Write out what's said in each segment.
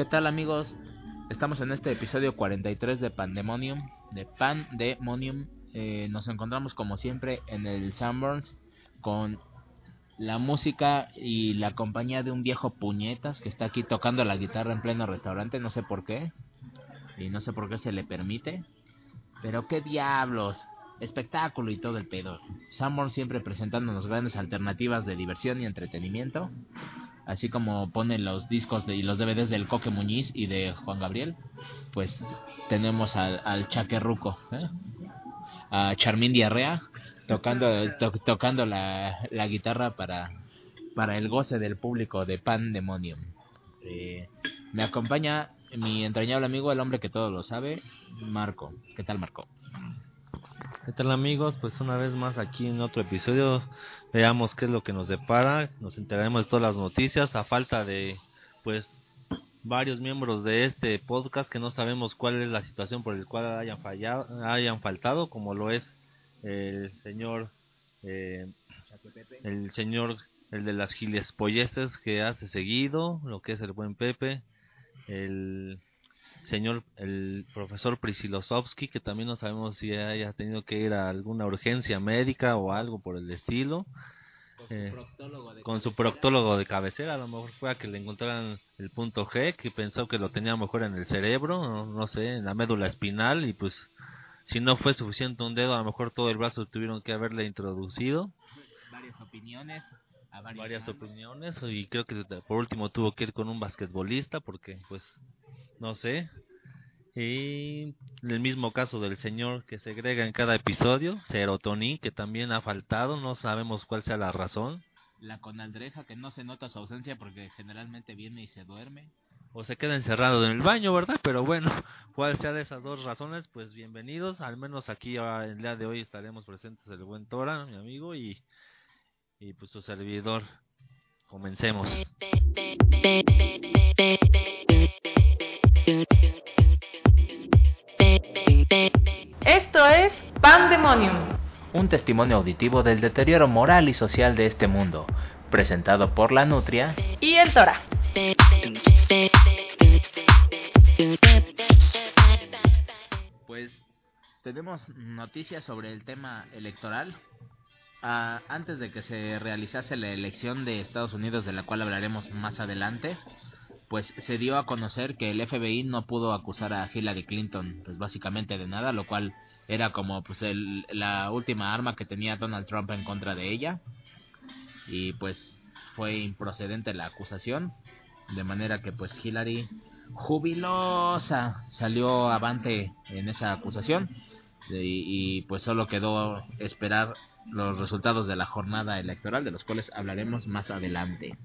¿Qué tal amigos? Estamos en este episodio 43 de Pandemonium, de Pandemonium. Eh, nos encontramos como siempre en el Sunburns con la música y la compañía de un viejo puñetas que está aquí tocando la guitarra en pleno restaurante, no sé por qué. Y no sé por qué se le permite. Pero qué diablos. Espectáculo y todo el pedo. Sanborn siempre presentándonos grandes alternativas de diversión y entretenimiento así como ponen los discos de, y los DVDs del Coque Muñiz y de Juan Gabriel, pues tenemos al, al Chaquerruco, ¿eh? a Charmín Diarrea, tocando, tocando la, guitarra para, para el goce del público de Pandemonium. Eh, me acompaña mi entrañable amigo, el hombre que todo lo sabe, Marco. ¿Qué tal, Marco? ¿Qué tal amigos? Pues una vez más aquí en otro episodio veamos qué es lo que nos depara, nos enteraremos de todas las noticias a falta de pues varios miembros de este podcast que no sabemos cuál es la situación por el cual hayan fallado, hayan faltado, como lo es el señor eh, el señor el de las gilespolleces que hace seguido, lo que es el buen Pepe, el señor, el profesor Prisilosovsky, que también no sabemos si haya tenido que ir a alguna urgencia médica o algo por el estilo. Con su, eh, proctólogo, de cabecera, a lo mejor fue a que le encontraran el punto G, que pensó que lo tenía mejor en el cerebro, no, sé, en la médula espinal, y pues si no fue suficiente un dedo, a lo mejor todo el brazo tuvieron que haberle introducido. Varias opiniones. varias opiniones y creo que por último tuvo que ir con un basquetbolista porque pues no sé. Y el mismo caso del señor que se agrega en cada episodio, serotonin, que también ha faltado, no sabemos cuál sea la razón. La conaldreja, que no se nota su ausencia porque generalmente viene y se duerme. O se queda encerrado en el baño, ¿verdad? Pero bueno, cuál sea de esas dos razones, pues bienvenidos. Al menos aquí el día de hoy estaremos presentes el buen Tora, mi amigo, y, y pues su servidor. Comencemos. Esto es Pandemonium. Un testimonio auditivo del deterioro moral y social de este mundo, presentado por la Nutria y el Tora. Pues tenemos noticias sobre el tema electoral. Ah, antes de que se realizase la elección de Estados Unidos, de la cual hablaremos más adelante, pues se dio a conocer que el FBI no pudo acusar a Hillary Clinton, pues básicamente de nada, lo cual era como pues el, la última arma que tenía Donald Trump en contra de ella y pues fue improcedente la acusación, de manera que pues Hillary jubilosa salió avante en esa acusación y, y pues solo quedó esperar los resultados de la jornada electoral de los cuales hablaremos más adelante.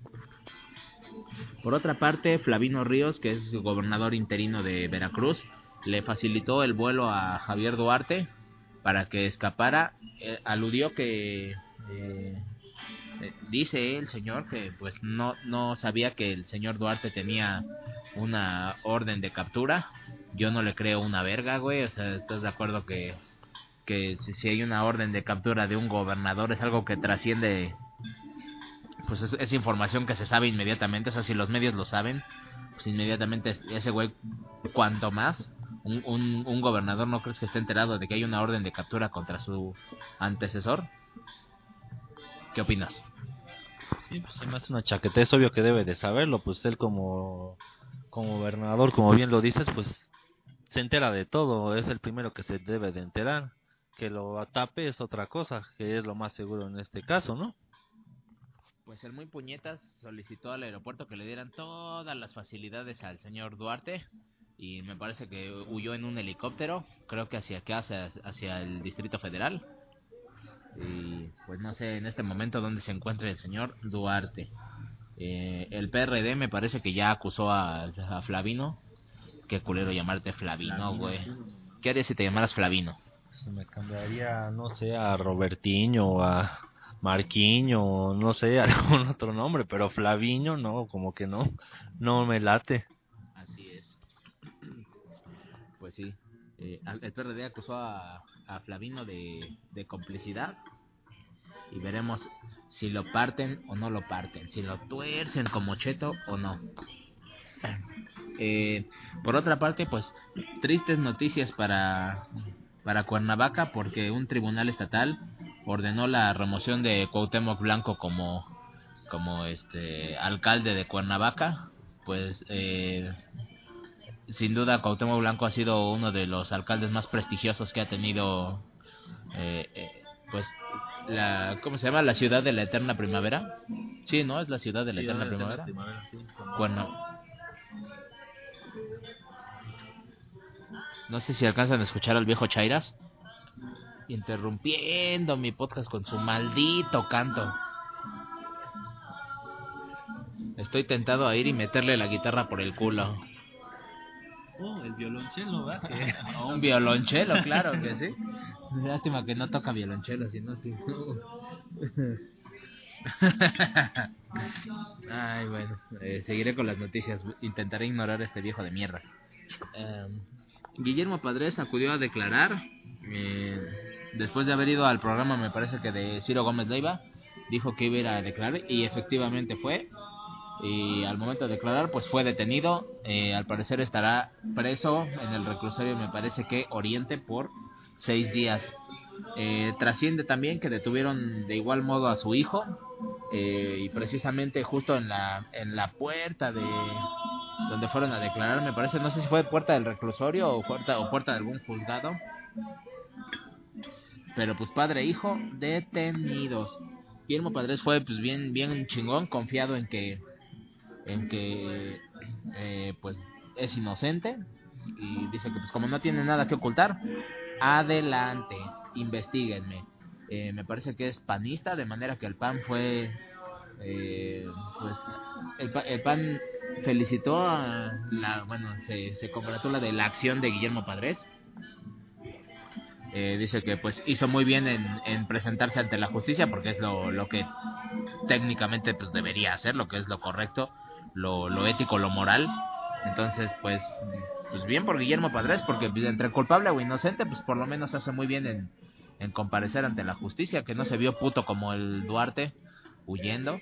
Por otra parte, Flavino Ríos, que es gobernador interino de Veracruz, le facilitó el vuelo a Javier Duarte para que escapara. Eh, aludió que eh, eh, dice el señor que pues no no sabía que el señor Duarte tenía una orden de captura. Yo no le creo una verga, güey. O sea, ¿estás de acuerdo que que si, si hay una orden de captura de un gobernador es algo que trasciende pues es, información que se sabe inmediatamente, o sea, si los medios lo saben, pues inmediatamente ese güey, cuanto más, un, un, gobernador no crees que esté enterado de que hay una orden de captura contra su antecesor. ¿Qué opinas? Sí, pues se me una chaqueta, es obvio que debe de saberlo, pues él como gobernador, como bien lo dices, pues se entera de todo, es el primero que se debe de enterar. Que lo atape es otra cosa, que es lo más seguro en este caso, ¿no? Pues el muy puñetas solicitó al aeropuerto que le dieran todas las facilidades al señor Duarte y me parece que huyó en un helicóptero, creo que hacia acá, hacia, hacia el Distrito Federal. Y pues no sé en este momento dónde se encuentra el señor Duarte. Eh, el PRD me parece que ya acusó a, a Flavino. Qué culero llamarte Flavino, güey. ¿Qué harías si te llamaras Flavino? Pues me cambiaría, no sé, a Robertiño o a Marquiño no sé, algún otro nombre, pero Flaviño no, como que no, no me late. Así es. Pues sí. Eh, el PRD acusó a, a Flavino de, de complicidad. Y veremos si lo parten o no lo parten. Si lo tuercen como cheto o no. Eh, por otra parte, pues tristes noticias para, para Cuernavaca porque un tribunal estatal ordenó la remoción de Cuauhtémoc Blanco como, como este alcalde de Cuernavaca. Pues eh, sin duda Cuauhtémoc Blanco ha sido uno de los alcaldes más prestigiosos que ha tenido eh, eh, pues la ¿cómo se llama? la ciudad de la eterna primavera. Sí, ¿no? Es la ciudad de la eterna primavera. Bueno, no sé si alcanzan a escuchar al viejo Chairas interrumpiendo mi podcast con su maldito canto. Estoy tentado a ir y meterle la guitarra por el culo. Oh, el violonchelo, ¿verdad? Un violonchelo, claro que sí. Lástima que no toca violonchelo, si no, sí. Ay, bueno, eh, seguiré con las noticias. Intentaré ignorar a este viejo de mierda. Em, Guillermo Padres acudió a declarar eh, después de haber ido al programa, me parece que de Ciro Gómez Leiva. Dijo que iba a ir a declarar y efectivamente fue. Y al momento de declarar, pues fue detenido. Eh, al parecer estará preso en el reclusorio, me parece que Oriente, por seis días. Eh, trasciende también que detuvieron de igual modo a su hijo eh, y precisamente justo en la en la puerta de donde fueron a declarar me parece no sé si fue puerta del reclusorio o puerta o puerta de algún juzgado pero pues padre e hijo detenidos. Guillermo Padres fue pues bien bien chingón confiado en que en que eh, pues es inocente. Y dice que pues como no tiene nada que ocultar adelante investiguenme. Eh, me parece que es panista de manera que el PAN fue eh, pues el, el PAN felicitó a la bueno se, se congratula de la acción de Guillermo Padres Eh, dice que pues hizo muy bien en, en presentarse ante la justicia porque es lo, lo que técnicamente pues debería hacer lo que es lo correcto lo, lo ético lo moral. Entonces pues pues bien por Guillermo Padres porque pues, entre culpable o inocente pues por lo menos hace muy bien en, en comparecer ante la justicia que no se vio puto como el Duarte huyendo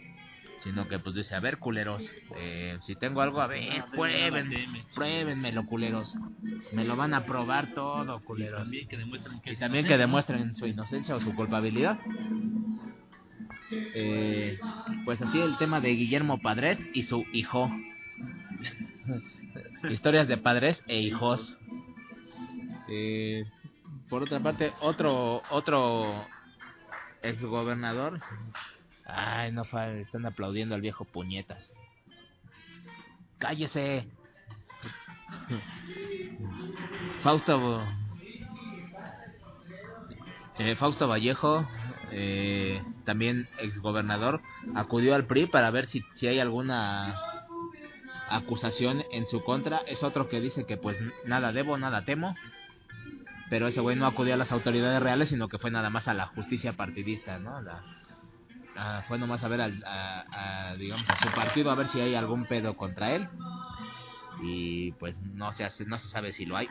sino que pues dice a ver culeros eh, si tengo algo a ver prueben pruébenmelo culeros me lo van a probar todo culeros También que demuestran que y también que demuestren su inocencia o su culpabilidad. Eh, pues así el tema de Guillermo Padres y su hijo. Historias de padres e hijos. Eh, por otra parte, otro otro exgobernador. Ay, no fa- están aplaudiendo al viejo puñetas. Cállese. Fausto eh, Fausto Vallejo, eh, también exgobernador, acudió al PRI para ver si, si hay alguna acusación en su contra. Es otro que dice que pues nada debo, nada temo. Pero ese güey no acudió a las autoridades reales, sino que fue nada más a la justicia partidista, ¿no? La, a- fue nomás a ver al, a, digamos, a su partido a ver si hay algún pedo contra él. Y pues no se, hace, no se sabe si lo hay.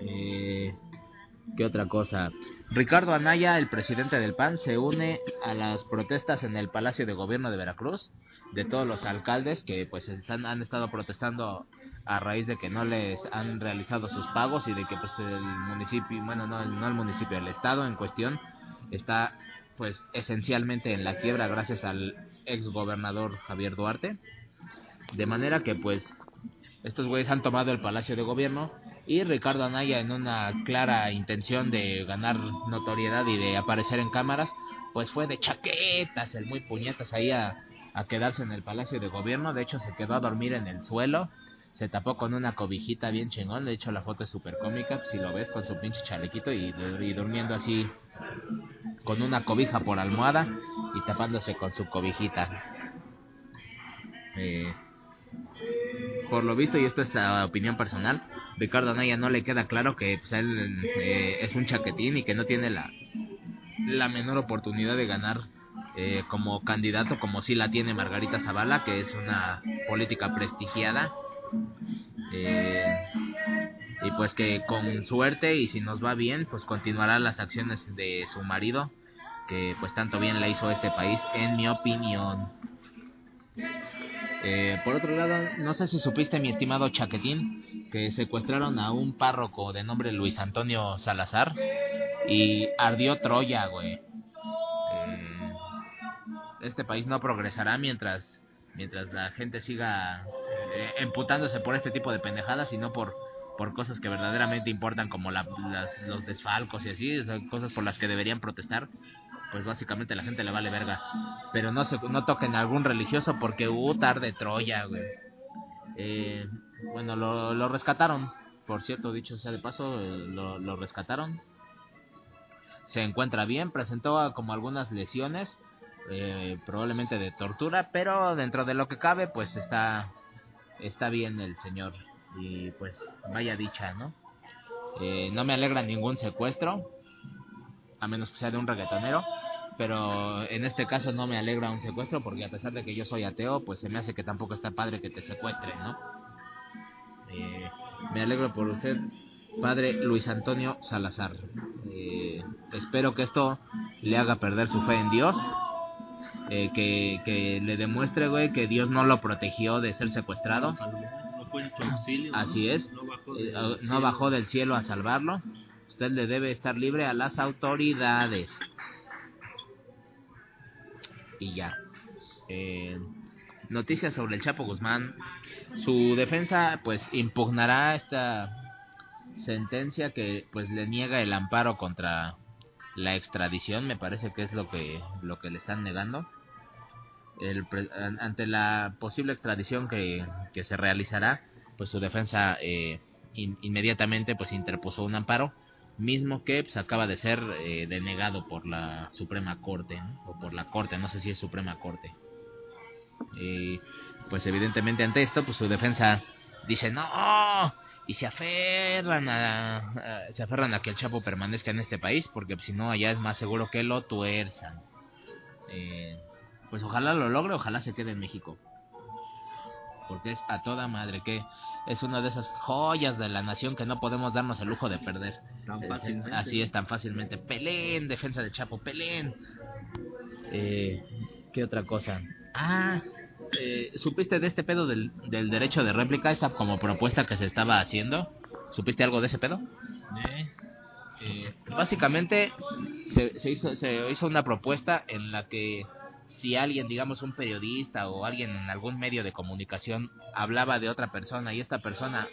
Eh, ¿Qué otra cosa? Ricardo Anaya, el presidente del PAN, se une a las protestas en el Palacio de Gobierno de Veracruz de todos los alcaldes que pues están, han estado protestando a raíz de que no les han realizado sus pagos y de que pues el municipio, bueno, no, no el municipio, el estado en cuestión está pues esencialmente en la quiebra gracias al ex gobernador Javier Duarte. De manera que pues estos güeyes han tomado el Palacio de Gobierno y Ricardo Anaya en una clara intención de ganar notoriedad y de aparecer en cámaras, pues fue de chaquetas, el muy puñetas ahí a, quedarse en el Palacio de Gobierno, de hecho se quedó a dormir en el suelo, se tapó con una cobijita bien chingón, de hecho la foto es súper cómica, si lo ves con su pinche chalequito y durmiendo así con una cobija por almohada y tapándose con su cobijita. Eh, por lo visto, y esto es la opinión personal, Ricardo Anaya no le queda claro que pues, él eh, es un chaquetín y que no tiene la, la menor oportunidad de ganar eh, como candidato como si la tiene Margarita Zavala, que es una política prestigiada. Eh, y pues que con suerte y si nos va bien, pues continuará las acciones de su marido, que pues tanto bien le hizo este país, en mi opinión. Eh, por otro lado, no sé si supiste, mi estimado Chaquetín, que secuestraron a un párroco de nombre Luis Antonio Salazar y ardió Troya, güey. Eh, este país no progresará mientras mientras la gente siga eh, emputándose por este tipo de pendejadas, sino por por cosas que verdaderamente importan como la, las, los desfalcos y así, cosas por las que deberían protestar pues básicamente la gente le vale verga. Pero no se, no toquen a algún religioso porque hubo tarde Troya, güey. Eh, bueno, lo, lo, rescataron, por cierto, dicho sea de paso, eh, lo, lo, rescataron. Se encuentra bien, presentó como algunas lesiones, eh, probablemente de tortura, pero dentro de lo que cabe, pues está, está bien el señor. Y pues vaya dicha, ¿no? Eh, no me alegra ningún secuestro, a menos que sea de un reggaetonero. Pero en este caso no me alegra un secuestro porque a pesar de que yo soy ateo, pues se me hace que tampoco está padre que te secuestren, ¿no? Eh, me alegro por usted, padre Luis Antonio Salazar. Eh, espero que esto le haga perder su fe en Dios. Eh, que, que le demuestre, güey, que Dios no lo protegió de ser secuestrado. Así es. No bajó, de, no bajó del cielo a salvarlo. Usted le debe estar libre a las autoridades. Y ya. Eh, noticias sobre el Chapo Guzmán. Su defensa pues impugnará esta sentencia que pues le niega el amparo contra la extradición, me parece que es lo que lo que le están negando. El, ante la posible extradición que, que se realizará, pues su defensa eh, in, inmediatamente pues interpuso un amparo mismo que pues, acaba de ser eh, denegado por la Suprema Corte, o por la Corte, no sé si es Suprema Corte. Eh, pues evidentemente ante esto, pues su defensa dice no, y se aferran a, se aferran a que el Chapo permanezca en este país, porque si no allá es más seguro que lo tuerzan. Eh, pues ojalá lo logre, ojalá se quede en México. Porque es a toda madre que es una de esas joyas de la nación que no podemos darnos el lujo de perder. Tan fácilmente. Así es, tan fácilmente. Pelén, defensa de Chapo, Pelén. Eh, ¿Qué otra cosa? Ah, eh, ¿supiste de este pedo del, del derecho de réplica? Esta como propuesta que se estaba haciendo. ¿Supiste algo de ese pedo? ¿Eh? Eh, básicamente se, se, hizo, se hizo una propuesta en la que si alguien, digamos un periodista o alguien en algún medio de comunicación hablaba de otra persona y esta persona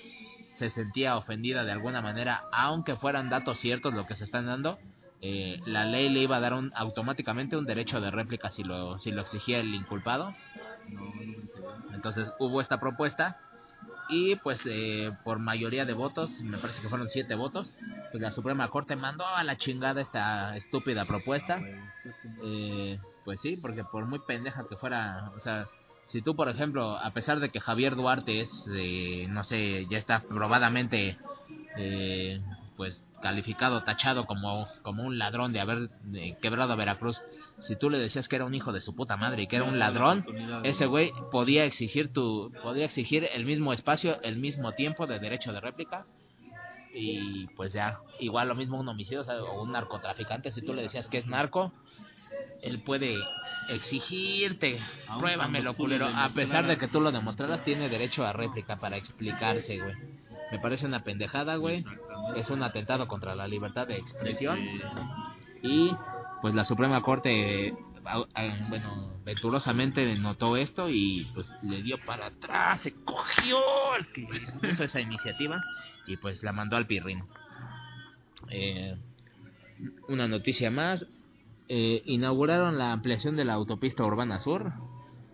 se sentía ofendida de alguna manera, aunque fueran datos ciertos lo que se están dando, eh, la ley le iba a dar un, automáticamente un derecho de réplica si lo, si lo exigía el inculpado. Entonces hubo esta propuesta y pues eh, por mayoría de votos, me parece que fueron siete votos, pues la Suprema Corte mandó a la chingada esta estúpida propuesta. Eh, pues sí, porque por muy pendeja que fuera, o sea, si tú por ejemplo, a pesar de que Javier Duarte es, eh, no sé, ya está probadamente, eh, pues calificado, tachado como, como un ladrón de haber eh, quebrado a Veracruz, si tú le decías que era un hijo de su puta madre y que era un ladrón, ese güey podía exigir tu, podría exigir el mismo espacio, el mismo tiempo de derecho de réplica y pues ya, igual lo mismo un homicidio o, sea, o un narcotraficante, si tú le decías que es narco, él puede exigirte, pruébamelo, culero, a pesar de que tú lo demostraras, tiene derecho a réplica para explicarse, güey. Me parece una pendejada, güey. Es un atentado contra la libertad de expresión. Y pues la Suprema Corte, bueno, venturosamente notó esto y pues le dio para atrás, se cogió el que hizo esa iniciativa y pues la mandó al pirrino. Eh, una noticia más, eh, inauguraron la ampliación de la autopista urbana sur.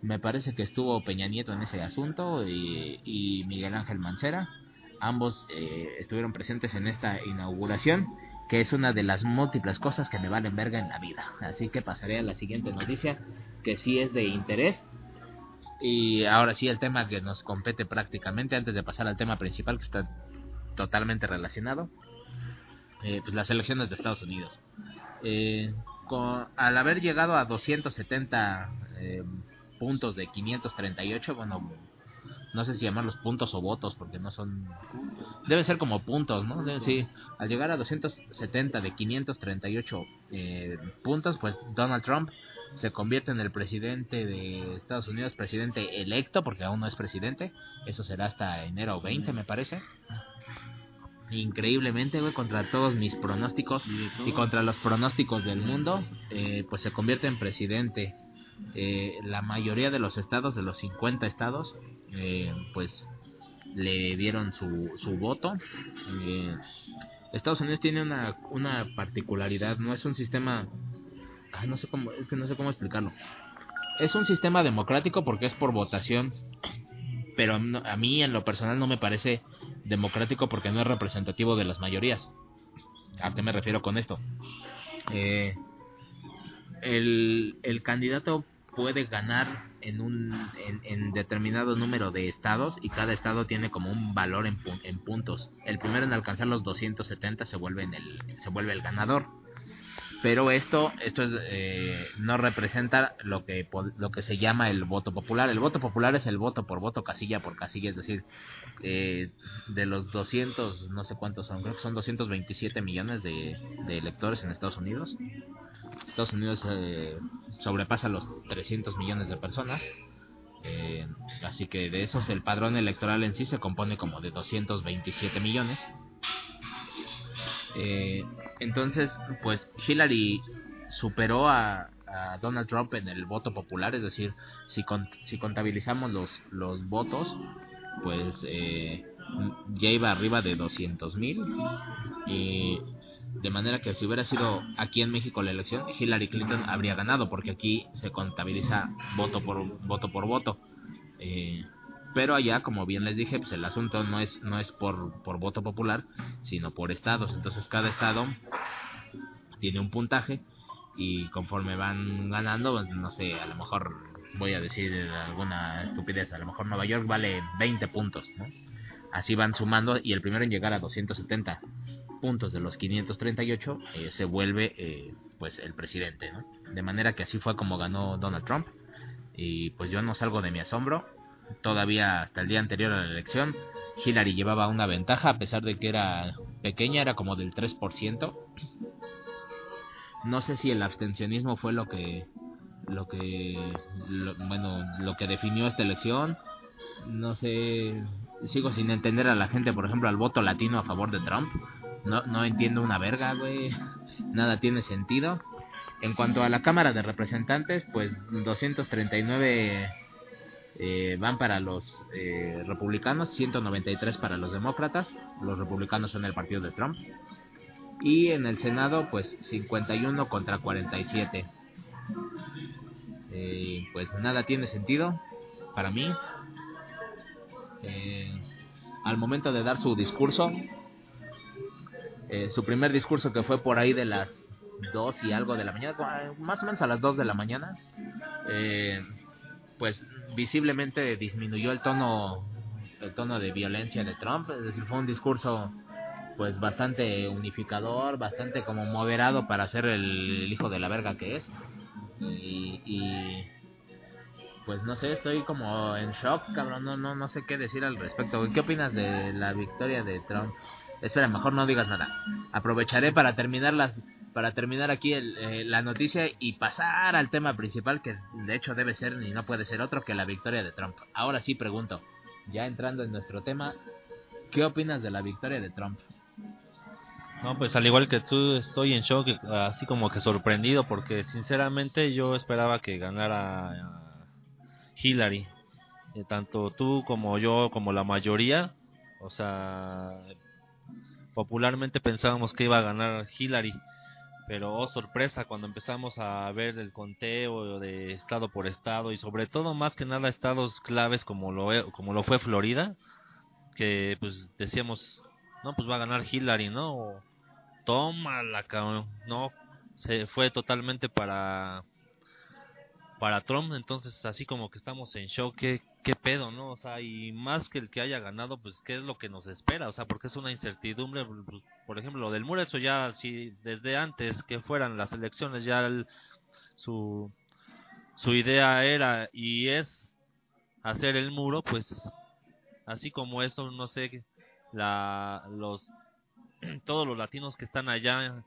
Me parece que estuvo Peña Nieto en ese asunto y, Miguel Ángel Mancera. Ambos eh, estuvieron presentes en esta inauguración, que es una de las múltiples cosas que me valen verga en la vida. Así que pasaré a la siguiente noticia, que sí es de interés. Y ahora sí, el tema que nos compete prácticamente, antes de pasar al tema principal, que está totalmente relacionado, eh, pues las elecciones de Estados Unidos. Eh, con, al haber llegado a 270 eh, puntos de 538, bueno, no sé si llamarlos puntos o votos, porque no son... Debe ser como puntos, ¿no? Debe, sí, al llegar a 270 de 538 eh, puntos, pues Donald Trump se convierte en el presidente de Estados Unidos, presidente electo, porque aún no es presidente, eso será hasta enero 20, me parece. Increíblemente, güey, contra todos mis pronósticos y contra los pronósticos del mundo, eh, pues se convierte en presidente. Eh, la mayoría de los estados, de los 50 estados, eh, pues le dieron su, su voto. Eh, Estados Unidos tiene una, una particularidad, no es un sistema, ah, no sé cómo, es que no sé cómo explicarlo. Es un sistema democrático porque es por votación, pero a mí en lo personal no me parece democrático porque no es representativo de las mayorías. ¿A qué me refiero con esto? Eh, el, el candidato puede ganar en un en, determinado número de estados y cada estado tiene como un valor en, en puntos. El primero en alcanzar los 270 se vuelve en el se vuelve el ganador. Pero esto esto eh, no representa lo que lo que se llama el voto popular. El voto popular es el voto por voto, casilla por casilla, es decir, eh, de los 200 no sé cuántos son, creo que son 227 millones de, electores en Estados Unidos. Estados Unidos eh, sobrepasa los 300 millones de personas. Eh, así que de esos el padrón electoral en sí se compone como de 227 millones. Eh, entonces, pues Hillary superó a, Donald Trump en el voto popular, es decir, si, si contabilizamos los, los votos, pues eh, ya iba arriba de 200 mil. Y de manera que si hubiera sido aquí en México la elección, Hillary Clinton habría ganado, porque aquí se contabiliza voto por voto. Por voto. Eh, pero allá, como bien les dije, pues el asunto no es, no es por, por voto popular, sino por estados. Entonces cada estado tiene un puntaje y conforme van ganando, pues, no sé, a lo mejor voy a decir alguna estupidez, a lo mejor Nueva York vale 20 puntos, ¿no? Así van sumando y el primero en llegar a 270 puntos de los 538 eh, se vuelve eh, pues el presidente, ¿no? De manera que así fue como ganó Donald Trump y pues yo no salgo de mi asombro. Todavía hasta el día anterior a la elección Hillary llevaba una ventaja a pesar de que era pequeña, era como del 3%. No sé si el abstencionismo fue lo que lo que bueno, lo que definió esta elección. No sé, sigo sin entender a la gente, por ejemplo, al voto latino a favor de Trump no, no entiendo una verga, güey. Nada tiene sentido. En cuanto a la Cámara de Representantes, pues 239 eh, van para los eh, republicanos, 193 para los demócratas. Los republicanos son el partido de Trump. Y en el Senado, pues 51 contra 47. Eh, pues nada tiene sentido para mí. Eh, al momento de dar su discurso, eh, su primer discurso que fue por ahí de las 2 y algo de la mañana, más o menos a las 2 de la mañana, eh, pues visiblemente disminuyó el tono el tono de violencia de Trump, es decir, fue un discurso pues bastante unificador, bastante como moderado para ser el, hijo de la verga que es. Y, y, pues no sé, estoy como en shock, cabrón, no, no, no sé qué decir al respecto. ¿Qué opinas de la victoria de Trump? Espera, mejor no digas nada. Aprovecharé para terminar las para terminar aquí el, eh, la noticia y pasar al tema principal que de hecho debe ser y no puede ser otro que la victoria de Trump. Ahora sí pregunto, ya entrando en nuestro tema, ¿qué opinas de la victoria de Trump? No, pues al igual que tú estoy en shock, así como que sorprendido porque sinceramente yo esperaba que ganara Hillary. Eh, tanto tú como yo, como la mayoría, o sea, popularmente pensábamos que iba a ganar Hillary, pero oh sorpresa cuando empezamos a ver el conteo de estado por estado y sobre todo más que nada estados claves como lo e, como lo fue Florida, que pues decíamos, no, pues va a ganar Hillary, ¿no? toma la no, se fue totalmente para para Trump, entonces así como que estamos en shock, ¿qué, qué pedo, ¿no? O sea, y más que el que haya ganado, pues qué es lo que nos espera, o sea, porque es una incertidumbre, pues, por ejemplo, lo del muro, eso ya, si desde antes que fueran las elecciones, ya su, su idea era y es hacer el muro, pues así como eso, no sé, la, los, todos los latinos que están allá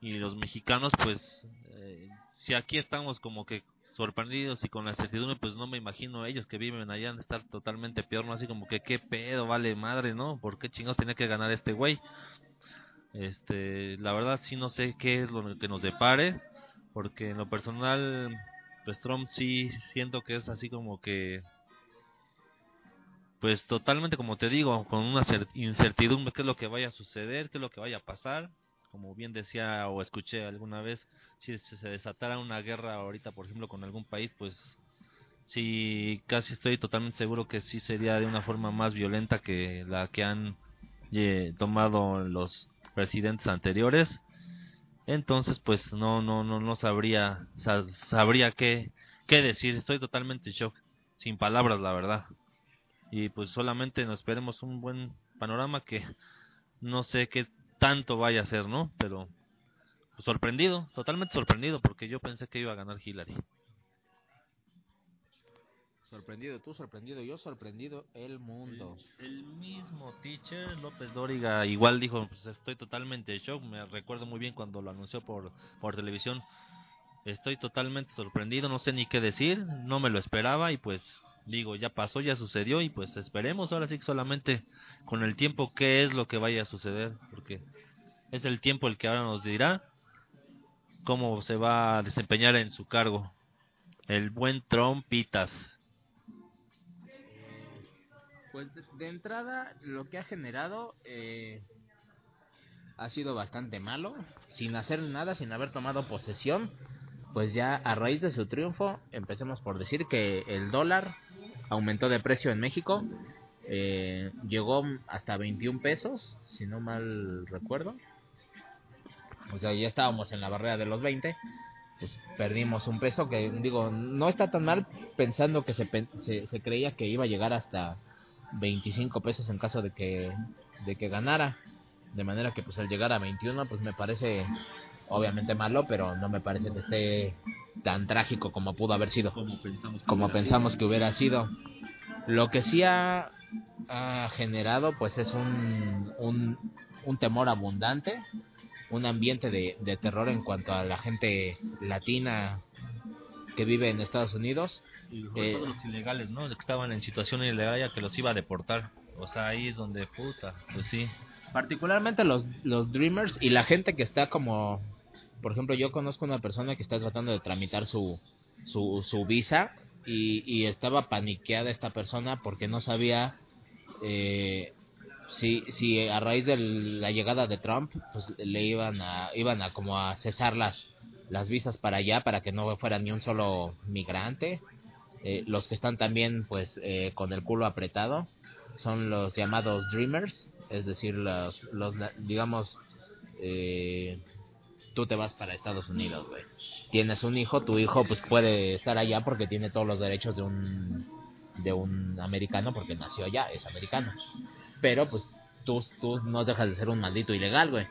y los mexicanos, pues, eh, si aquí estamos como que sorprendidos y con la certidumbre, pues no me imagino ellos que viven allá de estar totalmente peor, ¿no? Así como que qué pedo, vale madre, ¿no? ¿Por qué chingados tenía que ganar este güey? Este, la verdad sí no sé qué es lo que nos depare, porque en lo personal, pues Trump sí siento que es así como que, pues totalmente como te digo, con una incertidumbre, qué es lo que vaya a suceder, qué es lo que vaya a pasar, como bien decía o escuché alguna vez, si se desatara una guerra ahorita, por ejemplo, con algún país, pues sí, casi estoy totalmente seguro que sí sería de una forma más violenta que la que han eh, tomado los presidentes anteriores. Entonces, pues no, no, no, no sabría, sabría qué, qué decir. Estoy totalmente en shock, sin palabras, la verdad. Y pues solamente nos esperemos un buen panorama que no sé qué tanto vaya a ser, ¿no? Pero sorprendido, totalmente sorprendido, porque yo pensé que iba a ganar Hillary. Sorprendido tú, sorprendido yo, sorprendido el mundo. El, mismo teacher López Dóriga igual dijo, pues estoy totalmente en shock, me recuerdo muy bien cuando lo anunció por, por televisión. Estoy totalmente sorprendido, no sé ni qué decir, no me lo esperaba y pues digo, ya pasó, ya sucedió y pues esperemos ahora sí que solamente con el tiempo qué es lo que vaya a suceder, porque es el tiempo el que ahora nos dirá cómo se va a desempeñar en su cargo. El buen Trompitas. Pues de, entrada lo que ha generado eh, ha sido bastante malo, sin hacer nada, sin haber tomado posesión. Pues ya a raíz de su triunfo, empecemos por decir que el dólar aumentó de precio en México, eh, llegó hasta 21 pesos, si no mal recuerdo o sea, ya estábamos en la barrera de los 20, pues perdimos un peso que digo, no está tan mal pensando que se, se, creía que iba a llegar hasta 25 pesos en caso de que, de que ganara. De manera que pues al llegar a 21 pues me parece obviamente malo, pero no me parece que esté tan trágico como pudo haber sido. Como pensamos que, hubiera, sido. Lo que sí ha, ha generado pues es un, un, un temor abundante un ambiente de, de terror en cuanto a la gente latina que vive en Estados Unidos. Y eh, los ilegales, ¿no? que estaban en situación ilegal ya que los iba a deportar. O sea, ahí es donde puta, pues sí. Particularmente los, los Dreamers y la gente que está como... Por ejemplo, yo conozco una persona que está tratando de tramitar su, su, su visa y, y estaba paniqueada esta persona porque no sabía eh, si, si a raíz de la llegada de Trump, pues le iban a, iban a como a cesar las, las visas para allá para que no fuera ni un solo migrante. Eh, los que están también pues eh, con el culo apretado son los llamados dreamers, es decir, los, los digamos, eh, tú te vas para Estados Unidos, güey. Tienes un hijo, tu hijo pues puede estar allá porque tiene todos los derechos de un, de un americano porque nació allá, es americano pero pues tú, tú no dejas de ser un maldito ilegal, güey.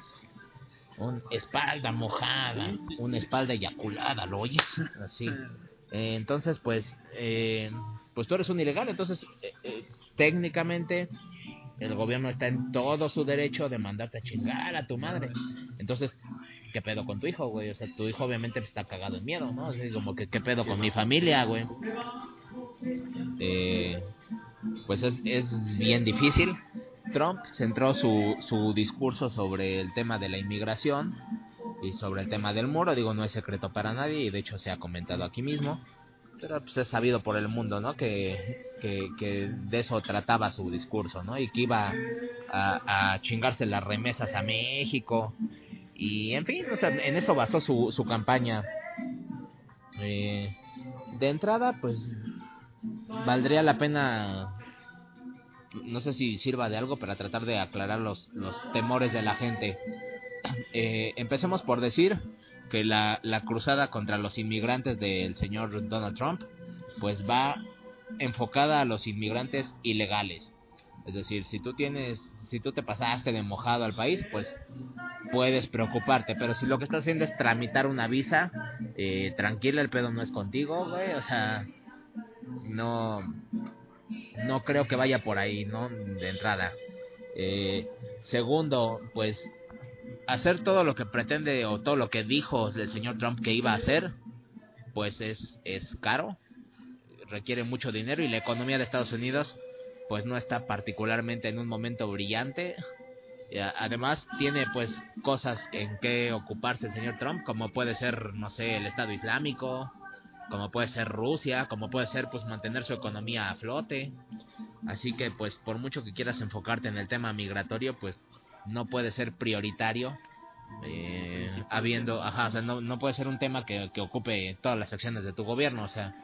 Un espalda mojada, una espalda eyaculada, ¿lo oyes? Así. Eh, entonces, pues, eh, pues tú eres un ilegal, entonces eh, técnicamente el gobierno está en todo su derecho de mandarte a chingar a tu madre. Entonces, ¿qué pedo con tu hijo, güey? O sea, tu hijo obviamente está cagado en miedo, ¿no? Así como que, ¿qué pedo con mi familia, güey? Eh, pues es, es bien difícil. Trump centró su, su discurso sobre el tema de la inmigración y sobre el tema del muro. Digo, no es secreto para nadie y de hecho se ha comentado aquí mismo. Pero pues es sabido por el mundo, ¿no? Que, que, de eso trataba su discurso, ¿no? Y que iba a, a chingarse las remesas a México. Y en fin, en eso basó su, su campaña. Eh, de entrada, pues valdría la pena no sé si sirva de algo para tratar de aclarar los, los temores de la gente. Eh, empecemos por decir que la, la cruzada contra los inmigrantes del señor Donald Trump, pues va enfocada a los inmigrantes ilegales. Es decir, si tú tienes, si tú te pasaste de mojado al país, pues puedes preocuparte. Pero si lo que estás haciendo es tramitar una visa, eh, tranquila, el pedo no es contigo, güey. O sea, no, no creo que vaya por ahí, ¿no? De entrada. Eh, segundo, pues hacer todo lo que pretende o todo lo que dijo el señor Trump que iba a hacer, pues es, es caro, requiere mucho dinero y la economía de Estados Unidos pues no está particularmente en un momento brillante. Además tiene pues cosas en que ocuparse el señor Trump, como puede ser, no sé, el Estado Islámico, como puede ser Rusia, como puede ser pues mantener su economía a flote. Así que pues por mucho que quieras enfocarte en el tema migratorio, pues no puede ser prioritario. Eh, habiendo, ajá, o sea, no, no puede ser un tema que, que ocupe todas las acciones de tu gobierno, o sea,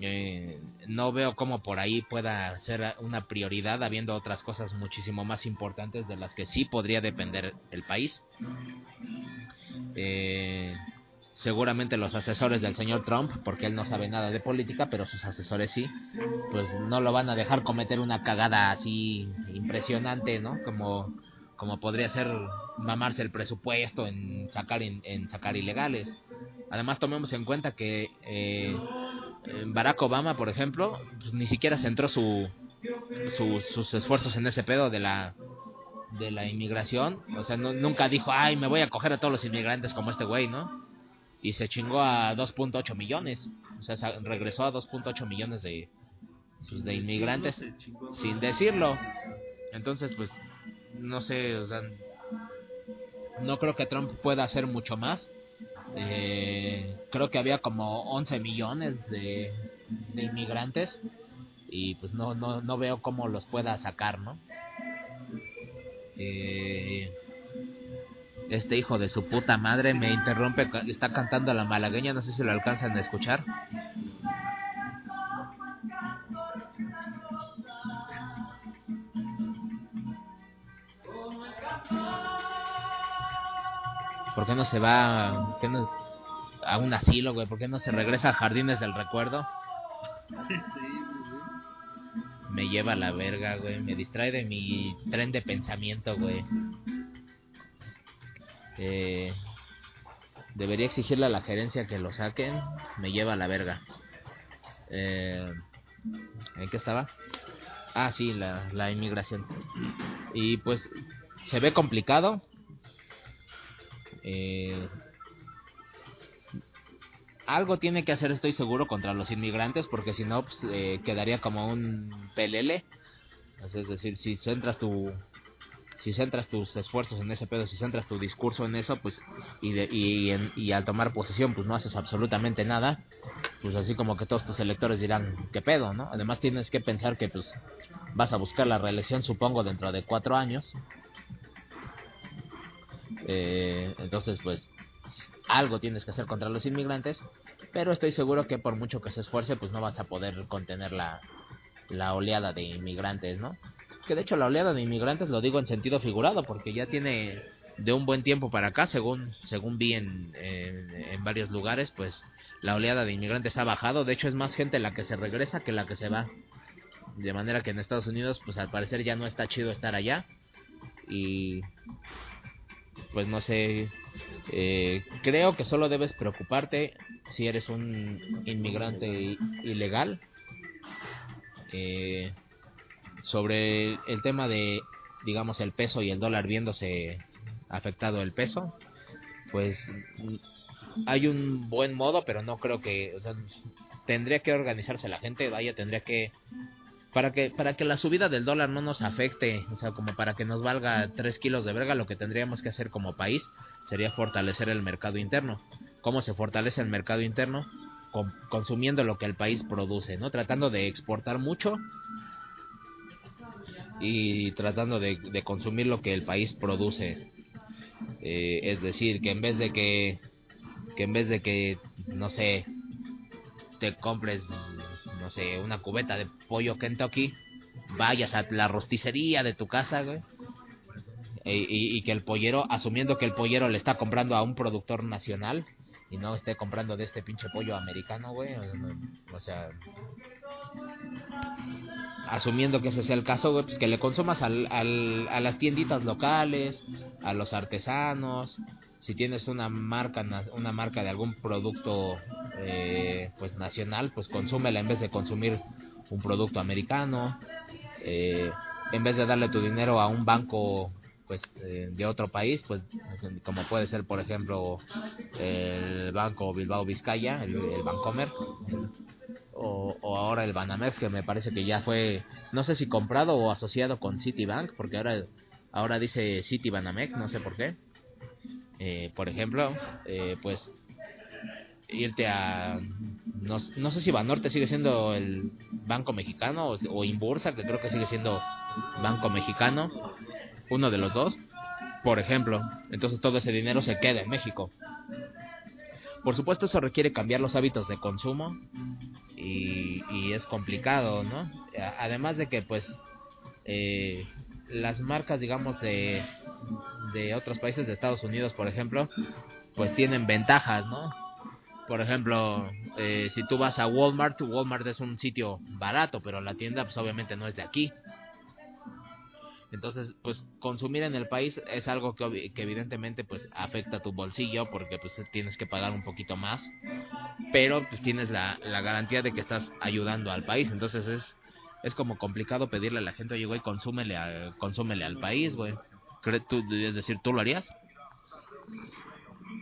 eh, no veo cómo por ahí pueda ser una prioridad habiendo otras cosas muchísimo más importantes de las que sí podría depender el país. Eh, seguramente los asesores del señor Trump, porque él no sabe nada de política, pero sus asesores sí, pues no lo van a dejar cometer una cagada así impresionante, ¿no? Como, como podría ser mamarse el presupuesto en sacar, en, sacar ilegales. Además tomemos en cuenta que eh, Barack Obama, por ejemplo, pues, ni siquiera centró su, sus esfuerzos en ese pedo de la de la inmigración, o sea, nunca dijo, ay, me voy a coger a todos los inmigrantes como este güey, ¿no? Y se chingó a 2.8 millones, o sea, regresó a 2.8 millones de, pues, de inmigrantes sin decirlo. Entonces, pues, no sé, o sea, no creo que Trump pueda hacer mucho más. Eh, creo que había como 11 millones de, inmigrantes y pues no, no, no veo cómo los pueda sacar, ¿no? Eh, este hijo de su puta madre me interrumpe, está cantando la malagueña, no sé si lo alcanzan a escuchar. ¿Por qué no se va a un asilo, güey? ¿Por qué no se regresa a Jardines del Recuerdo? Me lleva a la verga, güey. Me distrae de mi tren de pensamiento, güey. Eh, debería exigirle a la gerencia que lo saquen. Me lleva a la verga. Eh, ¿En qué estaba? Ah, sí, la, la inmigración. Y pues se ve complicado eh, algo tiene que hacer, estoy seguro, contra los inmigrantes, porque si no, pues, eh, quedaría como un pelele. Es decir, si centras tu si centras tus esfuerzos en ese pedo, si centras tu discurso en eso, pues y, y, y al tomar posesión, pues no haces absolutamente nada, pues así como que todos tus electores dirán, ¿qué pedo, no? Además tienes que pensar que pues vas a buscar la reelección, supongo, dentro de cuatro años, eh, entonces, pues, algo tienes que hacer contra los inmigrantes, pero estoy seguro que por mucho que se esfuerce, pues no vas a poder contener la, la oleada de inmigrantes, ¿no? Que de hecho la oleada de inmigrantes lo digo en sentido figurado, porque ya tiene de un buen tiempo para acá, según, según vi en, en, varios lugares, pues la oleada de inmigrantes ha bajado, de hecho es más gente la que se regresa que la que se va. De manera que en Estados Unidos, pues al parecer ya no está chido estar allá. Y pues no sé, eh, creo que solo debes preocuparte si eres un inmigrante ilegal. Eh, sobre el tema de, digamos, el peso y el dólar viéndose afectado el peso, pues hay un buen modo, pero no creo que, tendría que organizarse la gente, vaya, tendría que para que para que la subida del dólar no nos afecte, o sea, como para que nos valga 3 kilos de verga, lo que tendríamos que hacer como país sería fortalecer el mercado interno. ¿Cómo se fortalece el mercado interno? consumiendo lo que el país produce, ¿no? Tratando de exportar mucho y tratando de, consumir lo que el país produce. Eh, es decir, que en vez de que, que en vez de que, no sé, te compres no sé, una cubeta de pollo Kentucky, vayas a la rosticería de tu casa, güey, e- y, y que el pollero, asumiendo que el pollero le está comprando a un productor nacional y no esté comprando de este pinche pollo americano, güey. O sea, asumiendo que ese sea el caso, pues que le consumas al, al, a las tienditas locales, a los artesanos. Si tienes una marca, na- una marca de algún producto, eh, pues nacional, pues consúmela en vez de consumir un producto americano. Eh, en vez de darle tu dinero a un banco, pues eh, de otro país, pues como puede ser, por ejemplo, el banco Bilbao Vizcaya, el, el Bancomer, o, o ahora el Banamex, que me parece que ya fue, no sé si comprado o asociado con Citibank, porque ahora, ahora dice City Banamex, no sé por qué. Eh, por ejemplo, eh, pues irte a, no, no sé si Banorte sigue siendo el Banco Mexicano o, o Inbursa, que creo que sigue siendo Banco Mexicano, uno de los dos, por ejemplo. Entonces todo ese dinero se queda en México. Por supuesto eso requiere cambiar los hábitos de consumo y, y es complicado, ¿no? Además de que pues eh, las marcas, digamos, de, de otros países de Estados Unidos, por ejemplo, pues tienen ventajas, ¿no? Por ejemplo, eh, si tú vas a Walmart, Walmart es un sitio barato, pero la tienda pues obviamente no es de aquí. Entonces, pues consumir en el país es algo que, que evidentemente pues afecta tu bolsillo porque pues tienes que pagar un poquito más, pero pues tienes la, la garantía de que estás ayudando al país. Entonces es es como complicado pedirle a la gente, oye, güey, consúmele, a- consúmele al país, güey. ¿Cree tú- Es decir, ¿tú lo harías?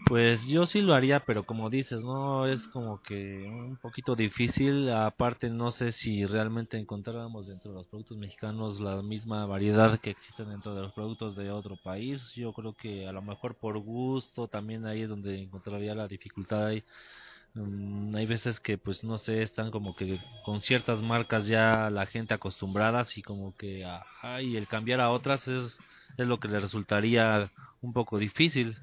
Pues yo sí lo haría, pero como dices, no es como que un poquito difícil. Aparte, no sé si realmente encontráramos dentro de los productos mexicanos la misma variedad que existe dentro de los productos de otro país. Yo creo que a lo mejor por gusto también ahí es donde encontraría la dificultad. Ahí. Mm, hay veces que, pues no sé, están como que con ciertas marcas ya la gente acostumbradas y como que, ay, el cambiar a otras es, es lo que le resultaría un poco difícil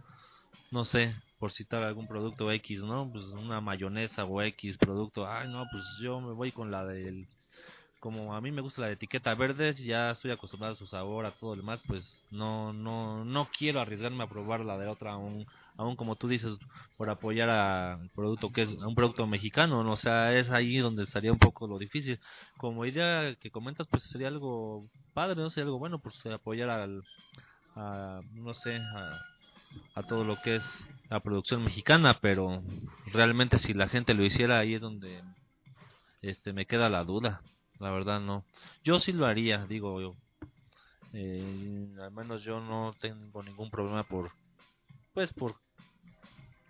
no sé, por citar algún producto X, ¿no? Pues una mayonesa o X producto, ay, no, pues yo me voy con la del, como a mí me gusta la etiqueta verde, ya estoy acostumbrado a su sabor, a todo lo demás, pues no, no, no quiero arriesgarme a probar la de otra, aún, aún como tú dices, por apoyar a un producto que es un producto mexicano, ¿no? o sea, es ahí donde estaría un poco lo difícil. Como idea que comentas, pues sería algo padre, no sería algo bueno, pues apoyar al, a, no sé, a a todo lo que es la producción mexicana, pero realmente si la gente lo hiciera ahí es donde este me queda la duda, la verdad no. Yo sí lo haría, digo yo. Eh, al menos yo no tengo ningún problema por pues por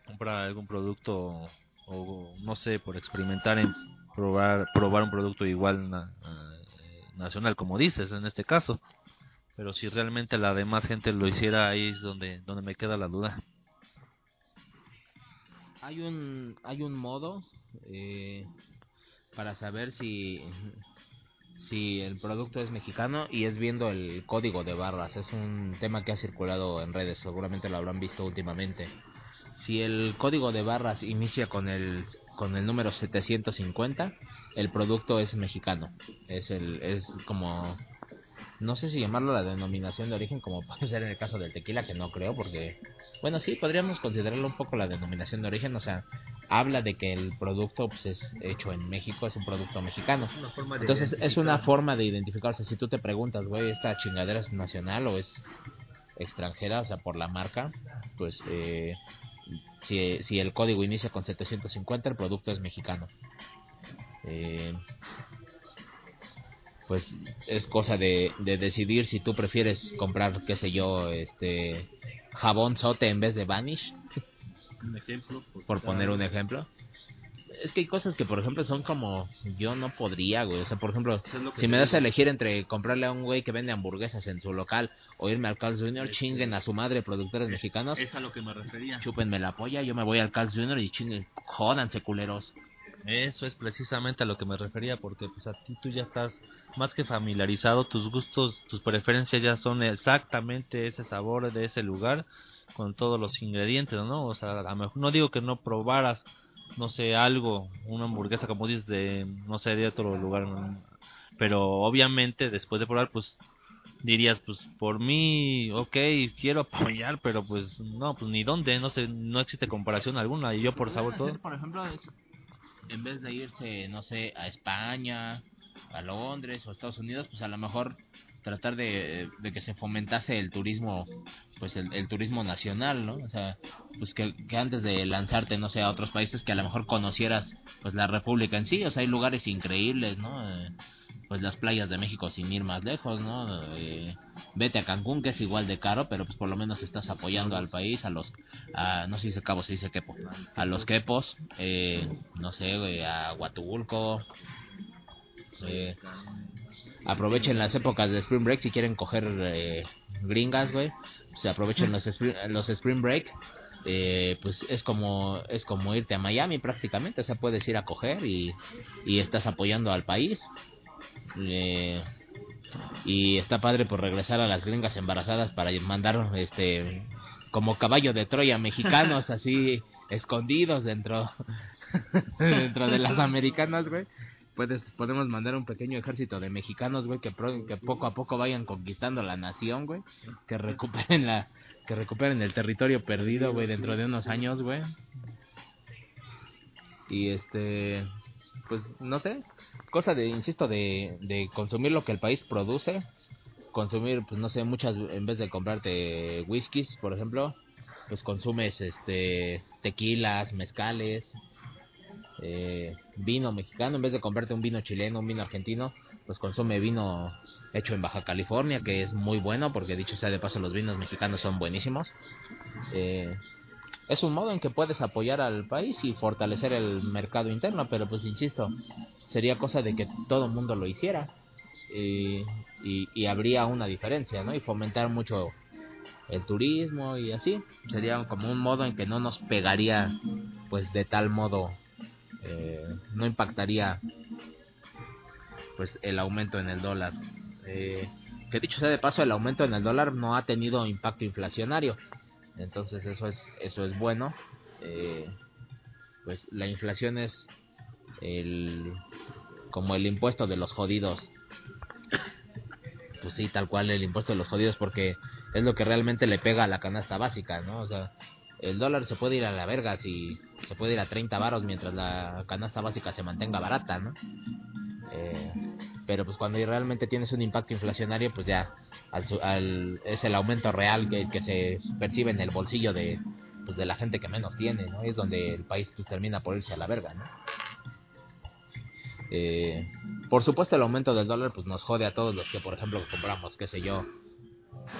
comprar algún producto o no sé, por experimentar en probar probar un producto igual eh, nacional como dices en este caso pero si realmente la demás gente lo hiciera ahí es donde donde me queda la duda Hay un, hay un modo eh, para saber si, si el producto es mexicano y es viendo el código de barras. Es un tema que ha circulado en redes, seguramente lo habrán visto últimamente. Si el código de barras inicia con el, con el número 750, el producto es mexicano. Es, el, es como no sé si llamarlo la denominación de origen como puede ser en el caso del tequila que no creo porque bueno sí podríamos considerarlo un poco la denominación de origen o sea habla de que el producto pues, es hecho en México es un producto mexicano. Entonces es una forma de identificarse si tú te preguntas güey esta chingadera es nacional o es extranjera o sea por la marca pues eh, si, si el código inicia con 750 el producto es mexicano. Eh, pues es cosa de, de decidir si tú prefieres comprar, qué sé yo, este jabón sote en vez de Vanish, un ejemplo por poner un ejemplo. Es que hay cosas que, por ejemplo, son como yo no podría, güey. O sea, por ejemplo, si me das a elegir entre comprarle a un güey que vende hamburguesas en su local o irme al Carl's Jr., chinguen a su madre productores mexicanos, es a lo que me refería chúpenme la polla, yo me voy al Carl's Jr. y chinguen, jódanse culeros. Eso es precisamente a lo que me refería, porque pues a ti tú ya estás más que familiarizado, tus gustos, tus preferencias ya son exactamente ese sabor de ese lugar con todos los ingredientes, ¿no? O sea, a lo mejor no digo que no probaras, no sé, algo, una hamburguesa como dices de, no sé, de otro lugar, pero obviamente después de probar, pues dirías, pues por mí, ok, quiero apoyar, pero pues no, pues ni dónde, no sé, no existe comparación alguna y yo por sabor todo. Por ejemplo, es, en vez de irse, no sé, a España, a Londres o a Estados Unidos, pues a lo mejor tratar de, de que se fomentase el turismo, pues el, el turismo nacional, ¿no? O sea, pues que, que, antes de lanzarte, no sé, a otros países, que a lo mejor conocieras, pues la República en sí, o sea, hay lugares increíbles, ¿no? Eh, pues las playas de México sin ir más lejos, ¿no? Eh, vete a Cancún, que es igual de caro, pero pues por lo menos estás apoyando al país, a los, a, no se dice cabo, se dice quepo, a los quepos, eh, no sé, a Huatulco, eh, aprovechen las épocas de Spring Break si quieren coger eh, gringas, güey. Se aprovechen los, los Spring Break. Eh, pues es como es como irte a Miami prácticamente, o sea, puedes ir a coger y, y estás apoyando al país. Y está padre por regresar a las gringas embarazadas para mandar este como caballo de Troya mexicanos así escondidos dentro dentro de las americanas, güey podemos mandar un pequeño ejército de mexicanos, güey, que, que poco a poco vayan conquistando la nación, güey, que recuperen la, que recuperen el territorio perdido, güey, dentro de unos años, güey. Y este, pues, no sé, cosa de, insisto, de, de consumir lo que el país produce, consumir, pues, no sé, muchas, en vez de comprarte whiskies, por ejemplo, pues consumes, este, tequilas, mezcales, eh, vino mexicano, en vez de comprarte un vino chileno, un vino argentino, pues consume vino hecho en Baja California, que es muy bueno, porque dicho sea de paso, los vinos mexicanos son buenísimos. Eh, es un modo en que puedes apoyar al país y fortalecer el mercado interno, pero pues insisto, sería cosa de que todo el mundo lo hiciera y, y, y habría una diferencia, ¿no? Y fomentar mucho el turismo y así. Sería como un modo en que no nos pegaría pues de tal modo eh, no impactaría pues el aumento en el dólar. Eh, que dicho sea de paso, el aumento en el dólar no ha tenido impacto inflacionario. Entonces eso es eso es bueno. Eh, pues la inflación es el como el impuesto de los jodidos. Pues sí, tal cual el impuesto de los jodidos porque es lo que realmente le pega a la canasta básica, ¿no? O sea, el dólar se puede ir a la verga si se puede ir a 30 varos mientras la canasta básica se mantenga barata, ¿no? Eh, pero pues cuando realmente tienes un impacto inflacionario, pues ya al, es el aumento real que, que, se percibe en el bolsillo de, pues de la gente que menos tiene, ¿no? Es donde el país pues termina por irse a la verga, ¿no? Eh, por supuesto el aumento del dólar pues nos jode a todos los que por ejemplo compramos, qué sé yo,